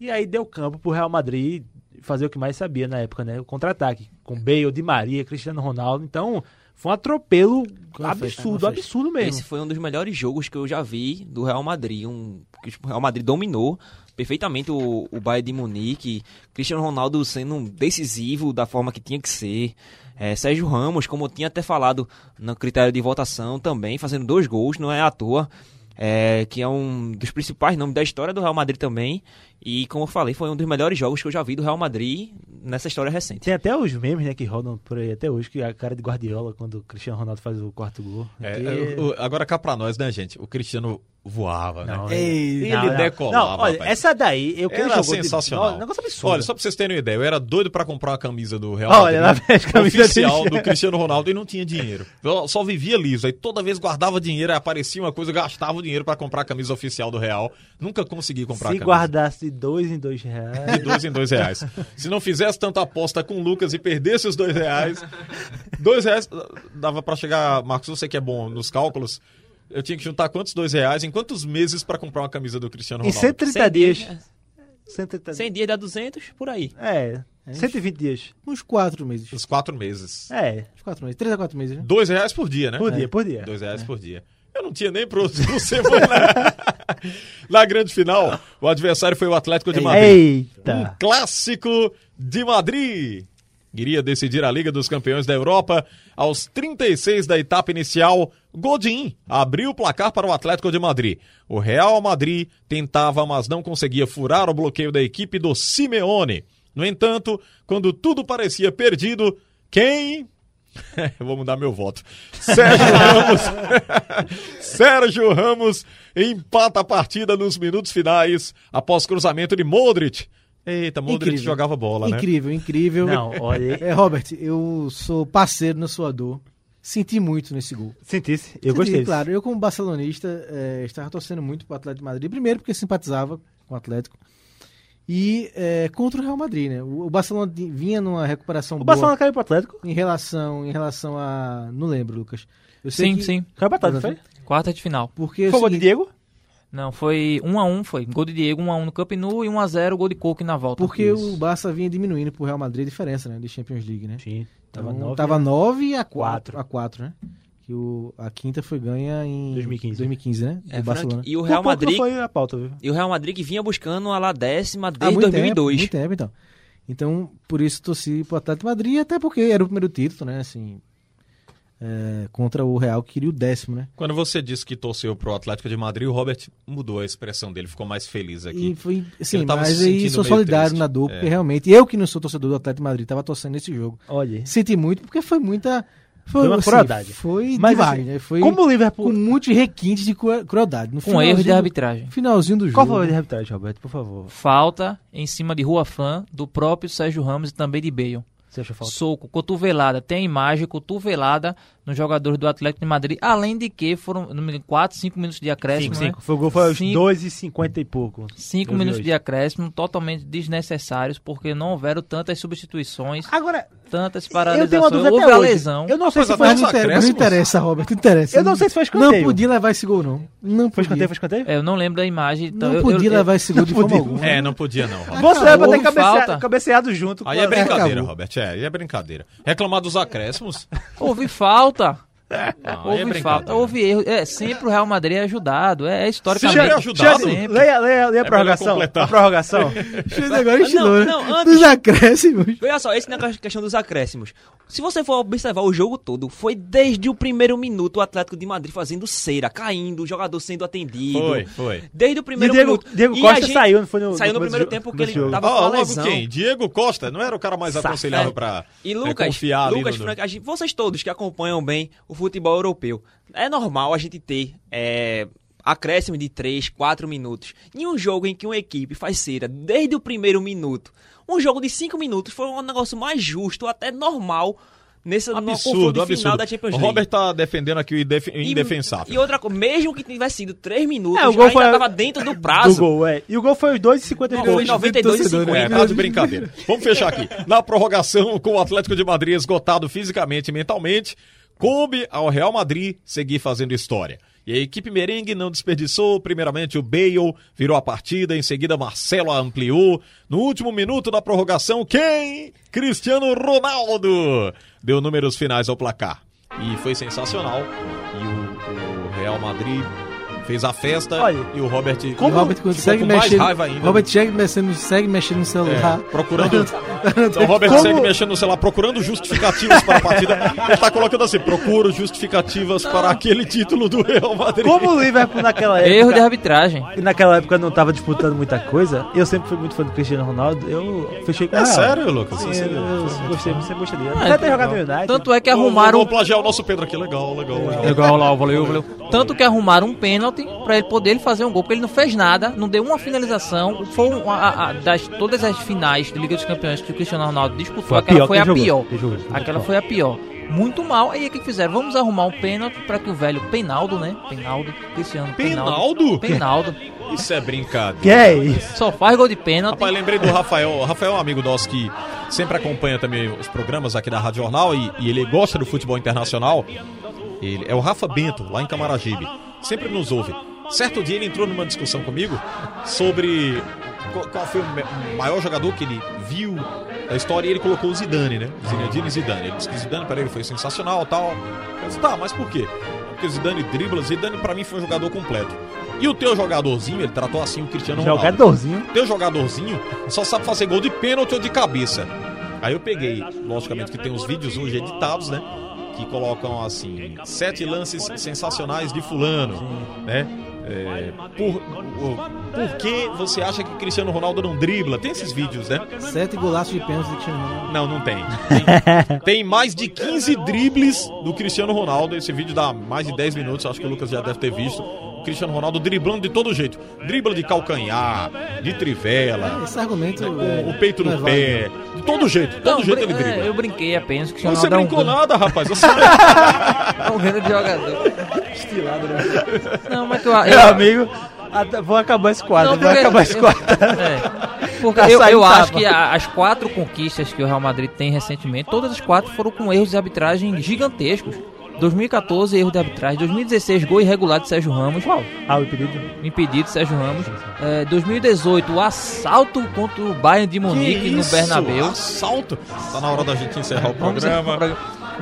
S4: E aí deu campo pro Real Madrid fazer o que mais sabia na época, né? O contra-ataque. Com Bale, Di Maria, Cristiano Ronaldo. Então, foi um atropelo absurdo, absurdo mesmo.
S5: Esse foi um dos melhores jogos que eu já vi do Real Madrid. Um, que o Real Madrid dominou perfeitamente o, o Bayern de Munique. Cristiano Ronaldo sendo um decisivo da forma que tinha que ser. É, Sérgio Ramos, como eu tinha até falado no critério de votação também, fazendo dois gols, não é à toa. É, que é um dos principais nomes da história do Real Madrid também. E como eu falei, foi um dos melhores jogos que eu já vi do Real Madrid nessa história recente.
S4: Tem até os memes, né, que rodam por aí até hoje, que é a cara de Guardiola quando o Cristiano Ronaldo faz o quarto gol.
S2: É,
S4: Que-
S2: agora cá pra nós, né, gente? O Cristiano voava, né?
S4: Não,
S3: Ei,
S2: Ele decolava,
S4: Não, olha,
S2: rapaz.
S4: essa daí, eu que ele
S2: Era
S4: jogou de-
S2: sensacional.
S4: Não, negócio absurdo.
S2: Olha, só pra vocês terem uma ideia, eu era doido pra comprar uma camisa do Real
S4: Olha,
S2: Madrid,
S4: vem as camisas
S2: oficial do Cristiano Ronaldo e não tinha dinheiro. Eu só vivia liso. Aí toda vez guardava dinheiro, aí aparecia uma coisa, eu gastava o dinheiro pra comprar a camisa oficial do Real. Nunca consegui comprar
S4: Se
S2: a camisa.
S4: guardasse de dois em dois reais.
S2: De dois em dois reais. Se não fizesse tanta aposta com o Lucas e perdesse os dois reais, dois reais dava pra chegar. Marcos, você que é bom nos cálculos, eu tinha que juntar quantos dois reais em quantos meses pra comprar uma camisa do Cristiano
S4: Em
S2: Ronaldo?
S4: 130
S5: 100
S4: dias.
S5: dias.
S4: 130
S5: 100 dias dá 200, por aí.
S4: É, 120 dias.
S3: Uns quatro meses.
S2: Uns quatro meses.
S4: É,
S3: Uns quatro meses. Três a quatro meses, né?
S2: Dois reais por dia, né?
S4: por dia, por dia.
S2: Dois reais por dia. Eu não tinha nem pro, pro Cebola. Na grande final, o adversário foi o Atlético de Madrid. Um
S4: Eita.
S2: clássico de Madrid. Iria decidir a Liga dos Campeões da Europa. Aos 36 da etapa inicial, Godin abriu o placar para o Atlético de Madrid. O Real Madrid tentava, mas não conseguia furar o bloqueio da equipe do Simeone. No entanto, quando tudo parecia perdido, quem vou mudar meu voto. Sérgio Ramos. Sérgio Ramos empata a partida nos minutos finais após cruzamento de Modric. Eita, Modric
S3: Incrível.
S2: jogava bola, né?
S3: Incrível, incrível.
S4: Não, olha,
S3: É, Robert, eu sou parceiro na sua dor. Senti muito nesse gol.
S4: sentisse, eu
S3: Senti,
S4: gostei.
S3: Claro, eu como barcelonista é, estava torcendo muito para o Atlético de Madrid. Primeiro porque simpatizava com o Atlético. E é, contra o Real Madrid, né? O, o Barcelona vinha numa recuperação
S4: O
S3: boa
S4: Barcelona caiu pro Atlético?
S3: em relação, em relação a... Não lembro, Lucas. Eu sei
S6: Sim,
S3: que-
S6: sim.
S4: Caiu pro Atlético, foi?
S6: Quarta de final.
S3: Porque é o
S4: Foi o gol de Diego?
S6: Não, foi 1 a 1 foi. Gol de Diego, 1 a 1 no Camp Nou e 1 a 0 gol de Coque na volta.
S3: Porque
S6: Isso.
S3: o Barça vinha diminuindo pro Real Madrid a diferença, né? De Champions League, né?
S4: Sim, tava
S3: Então,
S4: nove.
S3: tava 9 a 4,
S4: Quatro.
S3: a 4, né? Que o, a quinta foi ganha em
S4: 2015.
S3: 2015 né?
S5: É, Frank,
S3: Barcelona.
S5: e o
S4: Por
S5: Real
S4: pouco
S5: Madrid
S4: foi a pauta, viu?
S5: e o Real Madrid que vinha buscando a lá décima desde
S3: muito
S5: 2002.
S3: Tempo, muito tempo, então. Então, por isso torci pro Atlético de Madrid, até porque era o primeiro título, né? Assim, é, contra o Real, que queria o décimo, né?
S2: Quando você disse que torceu pro Atlético de Madrid, o Robert mudou a expressão dele, ficou mais feliz aqui.
S3: E foi, sim, mas
S2: se
S3: aí
S2: sentindo
S3: sou solidário
S2: triste.
S3: na dor,
S2: É.
S3: porque realmente, eu que não sou torcedor do Atlético de Madrid, tava torcendo nesse jogo.
S4: Olha.
S3: Senti muito, porque foi muita. Foi,
S4: Foi uma
S3: assim,
S4: crueldade.
S3: Foi
S4: Mas,
S3: demais,
S4: assim,
S3: né? Foi
S4: como o Liverpool-
S3: com muitos requintes de cru- crueldade. No
S6: Com erros de arbitragem.
S3: Finalzinho do jogo.
S4: Qual foi o erro de arbitragem, Roberto, por favor?
S6: Falta em cima de Rua Fã, do próprio Sérgio Ramos e também de Bale.
S4: Achou falta?
S6: Soco, cotovelada. Tem a imagem, cotovelada nos jogadores do Atlético de Madrid. Além de que foram 4, 5 minutos de acréscimo.
S4: Cinco,
S6: né?
S4: cinco. Foi o gol foi aos
S6: Cinco-
S4: 2 e 50 e pouco.
S6: 5
S4: Eu vi
S6: minutos
S4: hoje.
S6: de acréscimo totalmente desnecessários, porque não houveram tantas substituições,
S4: Agora,
S6: tantas
S4: eu tenho uma
S6: paralisações.
S4: dúvida
S6: Houve
S4: até
S6: a
S4: hoje.
S6: lesão.
S4: Eu não sei
S2: Mas
S4: se foi...
S3: Não,
S2: Os
S3: inter- não interessa, Robert, não interessa.
S4: Eu não sei se foi escanteio.
S3: Não podia levar esse gol, não. Não
S4: Foi
S3: podia.
S4: escanteio, foi escanteio?
S6: É, eu não lembro da imagem. Então
S3: Não
S6: eu,
S3: podia
S6: eu, eu,
S3: levar esse gol de
S4: não
S3: forma
S4: podia.
S3: alguma.
S2: É, não podia não, Robert.
S4: Você vai bater
S6: Acabou,
S4: cabeceado, cabeceado junto.
S2: Aí
S4: com
S2: é brincadeira. Robert. É, aí é brincadeira. Reclamar dos acréscimos?
S6: Houve falta.
S2: Алта. Não, é
S6: Houve
S2: brincadeira.
S6: falta. Houve erro. É, sempre o Real Madrid é ajudado. É, é historicamente.
S2: Sempre é ajudado.
S6: Sempre.
S4: Leia, leia, leia a
S2: É
S4: prorrogação. A prorrogação.
S3: Agora estilou,
S5: Não, não, antes-
S3: Dos acréscimos.
S5: Olha só, esse negócio questão dos acréscimos. Se você for observar o jogo todo, foi desde o primeiro minuto o Atlético de Madrid fazendo cera, caindo, o jogador sendo atendido.
S2: Foi, foi.
S5: Desde o
S4: E
S5: primeiro
S4: Diego,
S5: minuto.
S4: Diego
S5: E
S4: Costa
S5: gente-
S4: saiu, não foi no
S5: Saiu no primeiro tempo porque
S4: começo
S5: ele
S4: jogo.
S5: tava
S2: Ah,
S5: com lesão.
S2: quem? Diego Costa. Não era o cara mais aconselhável pra
S5: E
S2: é,
S5: Lucas,
S2: confiar ali
S5: Lucas
S2: no-
S5: Frank, vocês todos que acompanham bem o futebol europeu, é normal a gente ter é, acréscimo de 3, 4 minutos. Em um jogo em que uma equipe faz cera desde o primeiro minuto, um jogo de 5 minutos foi um negócio mais justo, até normal, nesse
S2: Absurdo,
S5: confronto final
S2: absurdo.
S5: da Champions
S2: O
S5: League.
S2: Robert tá defendendo aqui o indef-
S5: E-
S2: indefensável.
S5: E outra coisa, mesmo que tivesse sido 3 minutos,
S4: É, o gol
S5: ainda
S4: foi-
S5: tava dentro do
S4: Do
S5: prazo.
S4: gol, é. E o gol foi os 2 e 50
S5: Não,
S4: e
S5: foi
S4: pouco.
S5: 92 e
S3: torcedor,
S5: 50.
S2: É, tá de brincadeira. Vamos fechar aqui. Na prorrogação, com o Atlético de Madrid esgotado fisicamente e mentalmente, coube ao Real Madrid seguir fazendo história. E a equipe merengue não desperdiçou. Primeiramente, o Bale virou a partida. Em seguida, Marcelo ampliou. No último minuto da prorrogação, quem? Cristiano Ronaldo deu números finais ao placar. E foi sensacional. E o, o Real Madrid fez a festa.
S4: Olha,
S2: e o Robert
S3: O
S2: ficou
S3: Robert consegue
S2: com mais
S3: mexer.
S2: raiva ainda.
S3: Robert segue mexendo, segue mexendo no celular.
S2: É, procurando. Então, o Robert
S4: Como-
S2: segue mexendo no celular, procurando justificativas para a partida. Ele tá colocando assim: procuro justificativas para aquele título do Real Madrid.
S4: Como o Liverpool naquela época...
S6: Erro de arbitragem.
S4: E naquela época não tava disputando muita coisa, eu sempre fui muito fã do Cristiano Ronaldo, eu fechei com o
S2: É sério, Lucas?
S4: Sim,
S2: Você-
S4: eu, eu gostei, sempre gostei dele.
S6: Ah, que
S4: jogado no. United.
S6: Tanto é que arrumaram.
S2: Vou plagiar o nosso Pedro aqui, legal, legal. legal.
S6: Legal lá, valeu, valeu. Tanto que arrumaram um pênalti pra ele poder ele fazer um gol, porque ele não fez nada, não deu uma finalização. Foi uma, a- a- das todas as finais de Liga dos Campeões que o Cristiano Ronaldo disputou,
S4: Foi
S6: aquela foi a
S4: jogou,
S6: pior.
S4: jogou,
S6: Aquela
S4: mal.
S6: foi a pior. Muito mal. Aí o que fizeram? Vamos arrumar um pênalti pra que o velho Penaldo, né? Penaldo, Cristiano
S2: Penaldo?
S6: Penaldo.
S2: Isso é brincadeira.
S4: Que é isso?
S6: Só faz gol de pênalti.
S2: Rapaz, lembrei do Rafael. O Rafael é um amigo nosso que sempre acompanha também os programas aqui da Rádio Jornal e, e ele gosta do futebol internacional. Ele, é o Rafa Bento, lá em Camaragibe. Sempre nos ouve. Certo dia ele entrou numa discussão comigo sobre qual, foi o o maior jogador que ele viu da história e ele colocou o Zidane, né? Zinedine Zidane. Ele disse que Zidane para ele foi sensacional tal. Eu disse, tá, mas por quê? Porque o Zidane dribla, Zidane para mim foi um jogador completo. E o teu jogadorzinho, ele tratou assim o Cristiano Ronaldo
S4: Jogadorzinho.
S2: teu jogadorzinho só sabe fazer gol de pênalti ou de cabeça. Aí eu peguei, logicamente que tem os vídeos hoje editados, né? Que colocam assim, sete lances sensacionais de fulano, né? É, por, por que você acha que Cristiano Ronaldo não dribla? Tem esses vídeos, né?
S3: Sete golaços de pênalti de Cristiano Ronaldo.
S2: Não, não tem. Tem, tem mais de 15 dribles do Cristiano Ronaldo. Esse vídeo dá mais de 10 minutos, acho que o Lucas já deve ter visto. Cristiano Ronaldo driblando de todo jeito. Dribla de calcanhar, de trivela,
S3: Esse argumento.
S2: com
S3: é,
S2: o peito no
S3: é
S2: pé, de todo jeito, de todo
S6: Não,
S2: jeito ele dribla.
S6: é, eu brinquei apenas que
S2: Você brincou
S6: é um,
S2: nada, rapaz. Você...
S6: é um grande jogador.
S3: Estilado, né?
S6: Não, mas que eu,
S4: Meu
S6: eu,
S4: amigo, até- vou acabar esse quadro,
S6: Não,
S4: vou
S6: porque-
S4: acabar esse
S6: eu-
S4: quadro.
S6: É. Porque
S4: Pra
S6: eu, eu acho que a- as quatro conquistas que o Real Madrid tem recentemente, todas as quatro foram com erros de arbitragem gigantescos. 2014, erro de arbitragem. 2016, gol irregular de Sérgio Ramos.
S4: Ah, o impedido.
S6: Impedido de Sérgio Ramos. É, 2018, o assalto contra o Bayern de Munique no? Bernabéu.
S2: Assalto. Tá na hora da gente encerrar o programa.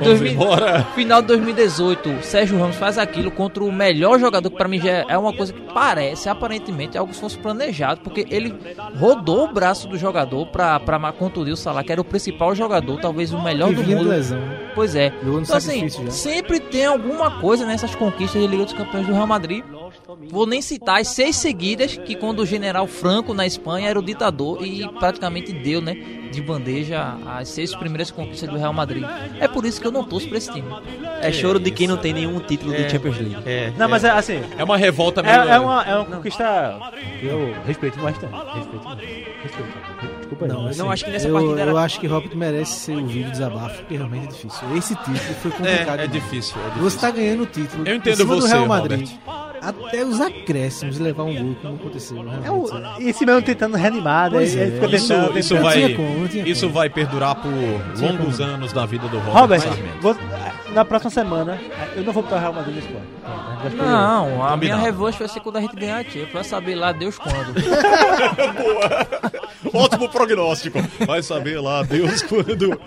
S6: Encerrar o programa.
S2: Vamos embora.
S6: Final de 2018, o Sérgio Ramos faz aquilo contra o melhor jogador, que pra mim já é uma coisa que parece, aparentemente, algo que fosse planejado, porque ele rodou o braço do jogador pra, pra contundir o Salah, que era o principal jogador, talvez o melhor
S3: E
S6: do mundo.
S3: lesão.
S6: Pois é. Então, assim, sempre tem alguma coisa nessas conquistas de Liga dos Campeões do Real Madrid. Vou nem citar as seis seguidas que quando o general Franco na Espanha era o ditador e praticamente deu, né, de bandeja as seis primeiras conquistas do Real Madrid. É por isso que eu não torço pra esse time.
S5: É choro de quem não tem nenhum título de Champions League.
S2: É,
S4: Não, mas é assim.
S2: é uma revolta
S4: É,
S2: meio...
S4: é uma, é uma conquista que eu respeito bastante. Respeito. Respeito. Desculpa aí.
S3: Não, assim,
S5: Não, acho que nessa
S3: eu,
S5: partida era-
S3: eu acho que Robert merece ser o vídeo desabafo, porque realmente é difícil. Esse título foi complicado.
S2: É, é difícil, é
S3: Você
S2: difícil.
S3: tá ganhando o título.
S2: Eu entendo
S3: em cima do
S2: você,
S3: Real Madrid.
S2: Robert.
S3: Até os acréscimos levar um gol, como aconteceu.
S4: É
S3: realmente,
S4: o, e esse mesmo tentando reanimar, né?
S3: Pois é.
S2: Isso,
S4: tentando,
S2: isso
S4: tentando.
S2: vai,
S3: como,
S2: isso vai perdurar por longos
S3: como.
S2: anos na vida do Robert,
S4: Robert, vou- na próxima semana, eu não vou botar o Real Madrid nesse gente vai escolher.
S6: Não, a minha revanche vai ser quando a gente ganhar a Champions. Vai saber lá Deus quando.
S2: Ótimo prognóstico. Vai saber lá, Deus quando.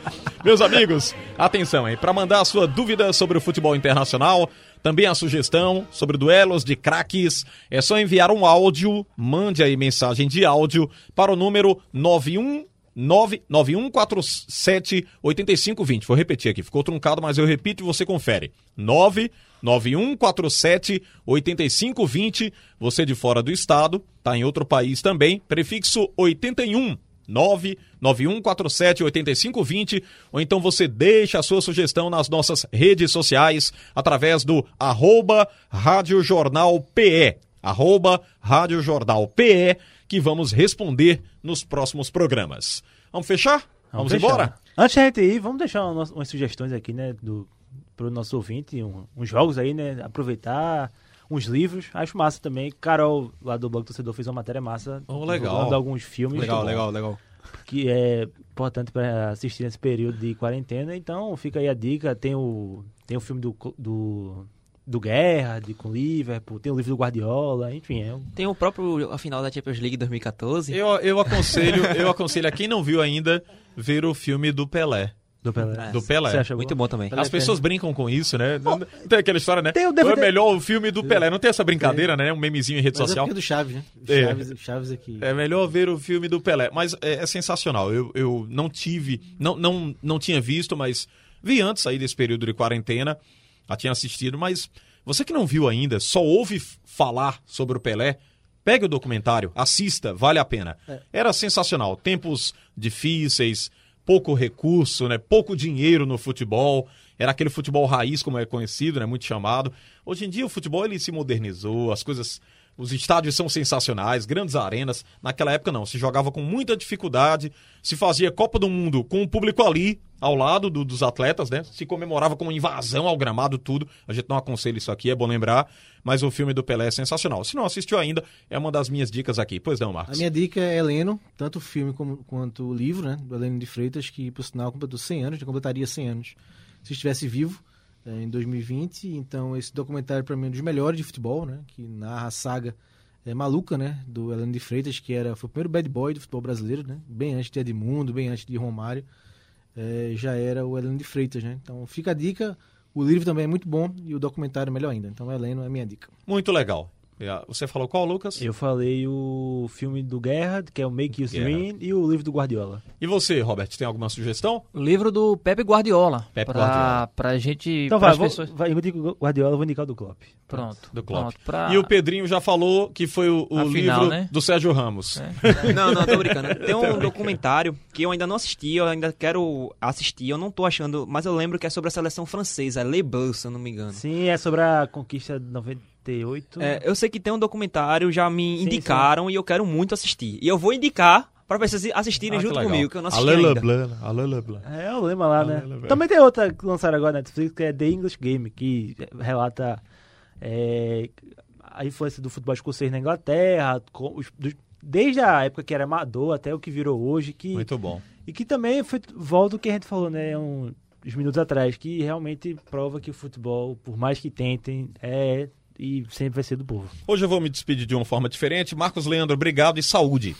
S2: Meus amigos, atenção, hein? Para mandar a sua dúvida sobre o futebol internacional, também a sugestão sobre duelos de craques, é só enviar um áudio, mande aí mensagem de áudio para o número 91 99147 8520. Vou repetir aqui, ficou truncado, mas eu repito e você confere. 99147 8520. Você de fora do estado, tá em outro país também, prefixo 81 99147 8520 ou então você deixa a sua sugestão nas nossas redes sociais através do arroba Rádio Jornal PE, arroba Rádio Jornal PE, que vamos responder nos próximos programas. Vamos fechar? Vamos,
S4: fechar.
S2: embora?
S4: Antes da gente ir, vamos deixar umas, umas sugestões aqui, né, do, pro nosso ouvinte, um- uns jogos aí, né, aproveitar, uns livros. Acho massa também. Carol, lá do Blog Torcedor, fez uma matéria massa.
S2: Oh, legal.
S4: alguns filmes.
S2: Legal, legal, legal.
S4: que é importante para assistir nesse período de quarentena. Então fica aí a dica. Tem o, tem o filme do, do, do Guerra, de, com o Liverpool, tem o livro do Guardiola, enfim. É um...
S5: Tem o próprio a final da Champions League 2014.
S2: Eu, eu aconselho, eu aconselho a quem não viu ainda ver o filme do Pelé.
S4: Do Pelé.
S2: Do Pelé.
S4: Você acha
S5: Muito bom também.
S2: As pessoas brincam com isso, né? Não tem aquela história, né?
S4: tem o
S2: É
S4: DVD
S2: melhor o filme do Pelé. Não tem essa brincadeira, né? Um memezinho em rede
S3: Mas é
S2: social.
S3: é do Chaves, né? O
S2: É.
S3: Chaves, Chaves aqui.
S2: É melhor ver o filme do Pelé. Mas é, é sensacional. Eu, eu não tive, não, não, não tinha visto, mas vi antes aí desse período de quarentena. Já tinha assistido, mas você que não viu ainda, só ouve falar sobre o Pelé, pegue o documentário, assista, vale a pena. Era sensacional. Tempos difíceis, pouco recurso, né? Pouco dinheiro no futebol. Era aquele futebol raiz, como é conhecido, né? Muito chamado. Hoje em dia o futebol ele se modernizou, as coisas os estádios são sensacionais, grandes arenas. Naquela época não, se jogava com muita dificuldade, se fazia Copa do Mundo com o público ali, ao lado do- dos atletas, né? Se comemorava com invasão ao gramado, tudo. A gente não aconselha isso aqui, é bom lembrar. Mas o filme do Pelé é sensacional. Se não assistiu ainda, é uma das minhas dicas aqui. Pois não,
S3: A
S2: Marcos.
S3: minha dica é Heleno, tanto o filme como, quanto o livro, né? Do Heleno de Freitas, que por sinal completou 100 anos, completaria 100 anos se estivesse vivo eh, em 2020. Então esse documentário para mim é um dos melhores de futebol, né? Que narra a saga eh, maluca, né? Do Heleno de Freitas, que era, foi o primeiro bad boy do futebol brasileiro, né? Bem antes de Edmundo, bem antes de Romário. eh, já era o Heleno de Freitas, né? Então fica a dica. O livro também é muito bom e o documentário melhor ainda. Então Heleno é minha dica.
S2: Muito legal. Você falou qual, Lucas?
S4: Eu falei o filme do Guerra, que é o Make You. Dream, e o livro do Guardiola.
S2: E você, Robert, tem alguma sugestão?
S6: O livro do Pepe Guardiola.
S2: Pepe
S6: pra,
S2: Guardiola.
S6: Pra gente.
S4: Então vai, vou,
S6: pessoas...
S4: vai, eu indico Guardiola, eu vou indicar o do Klopp.
S6: Pronto.
S2: Do Klopp.
S6: Pronto, pra...
S2: E o Pedrinho já falou que foi o, o
S6: A final,
S2: livro
S6: né?
S2: do Sérgio Ramos.
S5: Não, não, tô brincando. Tem um documentário que eu ainda não assisti, eu ainda quero assistir, eu não tô achando, mas eu lembro que é sobre a seleção francesa, Le Bleu, se eu não me engano.
S4: Sim, é sobre a conquista de 98.
S5: É, eu sei que tem um documentário, já me
S4: Sim,
S5: indicaram e eu quero muito assistir. E eu vou indicar para vocês assistirem
S2: Ah, que
S5: junto
S2: legal.
S5: comigo, que eu não assisti
S2: Alain
S5: ainda.
S2: Leblanc, Alain Leblanc.
S4: É, eu lembro lá,
S2: Ah,
S4: né? Também tem outra que lançaram agora na Netflix, que é The English Game, que relata é, a influência do futebol escocês na Inglaterra, com os- dos- desde a época que era amador até o que virou hoje, que,
S2: Muito bom.
S4: e que também foi, volta o que a gente falou, né, um- uns minutos atrás, que realmente prova que o futebol, por mais que tentem, é e sempre vai ser do povo.
S2: Hoje eu vou me despedir de uma forma diferente. Marcos Leandro, obrigado e saúde.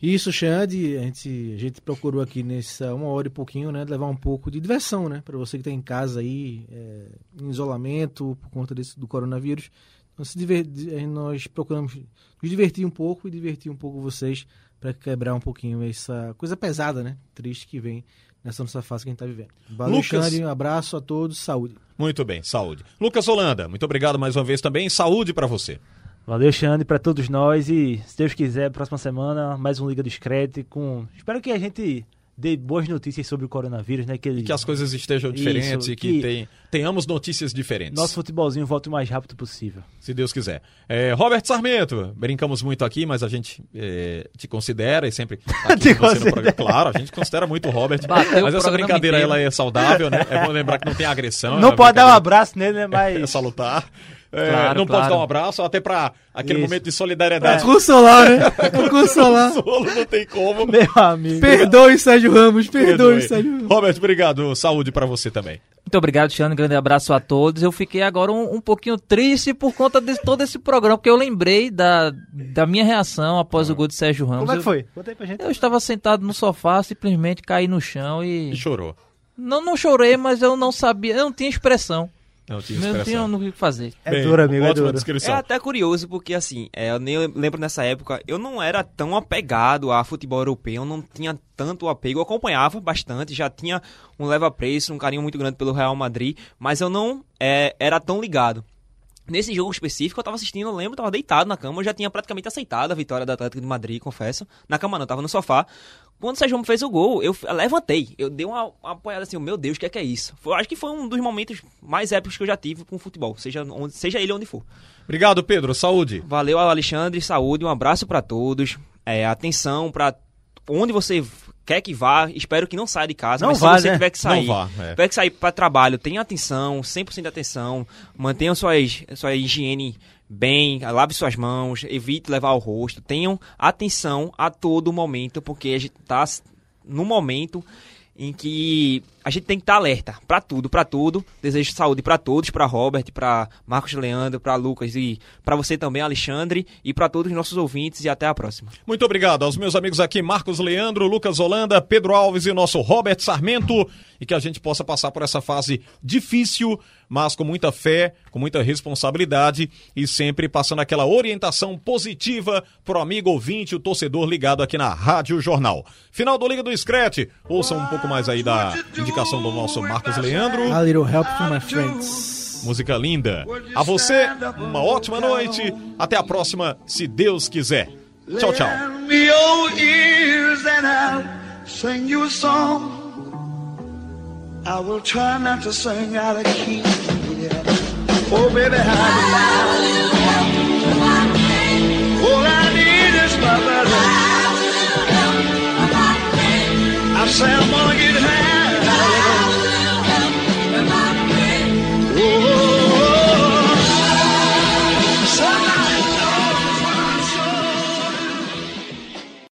S3: Isso, Xande, a gente, a gente procurou aqui nessa uma hora e pouquinho, né, levar um pouco de diversão, né, para você que está em casa aí, é, em isolamento por conta desse, do coronavírus. Então, se diver, nós procuramos nos divertir um pouco e divertir um pouco vocês para quebrar um pouquinho essa coisa pesada, né, triste que vem nessa nossa fase que a gente está vivendo. Valeu,
S2: Lucas-
S3: Xande, um abraço a todos, saúde.
S2: Muito bem, saúde. Lucas Holanda, muito obrigado mais uma vez também. Saúde pra você.
S4: Valeu, Xande, pra todos nós. E, se Deus quiser, próxima semana, mais um Liga do Screte com... Espero que a gente dê boas notícias sobre o coronavírus, né? Que, ele-
S2: Que as coisas estejam
S4: Isso,
S2: diferentes e que,
S4: que-
S2: tem- tenhamos notícias diferentes.
S4: nosso futebolzinho volte o mais rápido possível.
S2: Se Deus quiser. É, Robert Sarmento, brincamos muito aqui, mas a gente é, te considera e sempre aqui programa. Claro, a gente considera muito o Robert.
S6: Bateu
S2: mas
S6: o
S2: essa brincadeira
S6: inteiro.
S2: ela é saudável, né? É bom lembrar que não tem agressão. é
S4: Não
S2: uma
S4: pode dar um abraço nele, né? Mas...
S2: É salutar. É,
S6: Claro,
S2: não pode
S6: claro.
S2: dar um abraço, até pra aquele
S4: Isso.
S2: momento de solidariedade.
S3: Consolar, né? Consolar.
S2: Solo não tem como.
S4: Meu amigo.
S3: Perdoe, Sérgio Ramos, perdoe,
S2: Perdoe.
S3: Sérgio Ramos.
S2: Robert, obrigado. Saúde pra você também.
S6: Muito obrigado. Um grande abraço a todos. Eu fiquei agora um, um pouquinho triste por conta de todo esse programa, porque eu lembrei da, da minha reação após o gol de Sérgio Ramos.
S4: Como é que foi? Conta aí pra gente.
S6: Eu estava sentado no sofá, simplesmente caí no chão
S2: E
S6: e.
S2: chorou.
S6: Não, não chorei, mas eu não sabia, eu não tinha expressão.
S2: Não tinha
S6: Eu não tinha
S2: expressão.
S6: no que fazer.
S4: É
S2: Bem,
S4: duro, amigo, é duro.
S2: descrição.
S5: É até curioso, porque assim, é, eu nem lembro nessa época, eu não era tão apegado a futebol europeu, eu não tinha tanto apego, eu acompanhava bastante, já tinha um leva-preço, um carinho muito grande pelo Real Madrid, mas eu não é, era tão ligado. Nesse jogo específico, eu tava assistindo, eu lembro, tava deitado na cama, eu já tinha praticamente aceitado a vitória da Atlético de Madrid, confesso. Na cama não, tava no sofá. Quando o Sérgio fez o gol, eu levantei. Eu dei uma, uma apoiada assim, meu Deus, o que é que é isso? Foi, acho que foi um dos momentos mais épicos que eu já tive com o futebol, seja, onde, seja ele onde for.
S2: Obrigado, Pedro. Saúde.
S5: Valeu, Alexandre. Saúde, um abraço pra todos. É, atenção pra onde você quer que vá. Espero que não saia de casa.
S4: Não
S5: mas
S4: vá,
S5: se você
S4: né?
S5: tiver que sair,
S2: vá, é.
S5: tiver que sair para trabalho, tenha atenção, 100% de atenção. Mantenham suas, sua higiene bem, lave suas mãos, evite levar ao rosto. Tenham atenção a todo momento, porque a gente tá no momento em que a gente tem que estar alerta pra tudo, pra tudo. Desejo saúde pra todos, pra Robert, pra Marcos Leandro, pra Lucas e pra você também, Alexandre, e pra todos os nossos ouvintes e até a próxima.
S2: Muito obrigado aos meus amigos aqui, Marcos Leandro, Lucas Holanda, Pedro Alves e nosso Robert Sarmento, e que a gente possa passar por essa fase difícil, mas com muita fé, com muita responsabilidade e sempre passando aquela orientação positiva pro amigo ouvinte, o torcedor ligado aqui na Rádio Jornal. Final do Liga do Scratch, ouçam um pouco mais aí da indicação do nosso Marcos Leandro.
S3: A little help from my friends.
S2: Música linda. A você, uma ótima noite. Até a próxima, se Deus quiser. Tchau, tchau.
S1: Lend me your ears and I'll sing you a song. I will try not to sing out of key. Yeah. Oh, baby, how All I need is my brother. I say I'm gonna get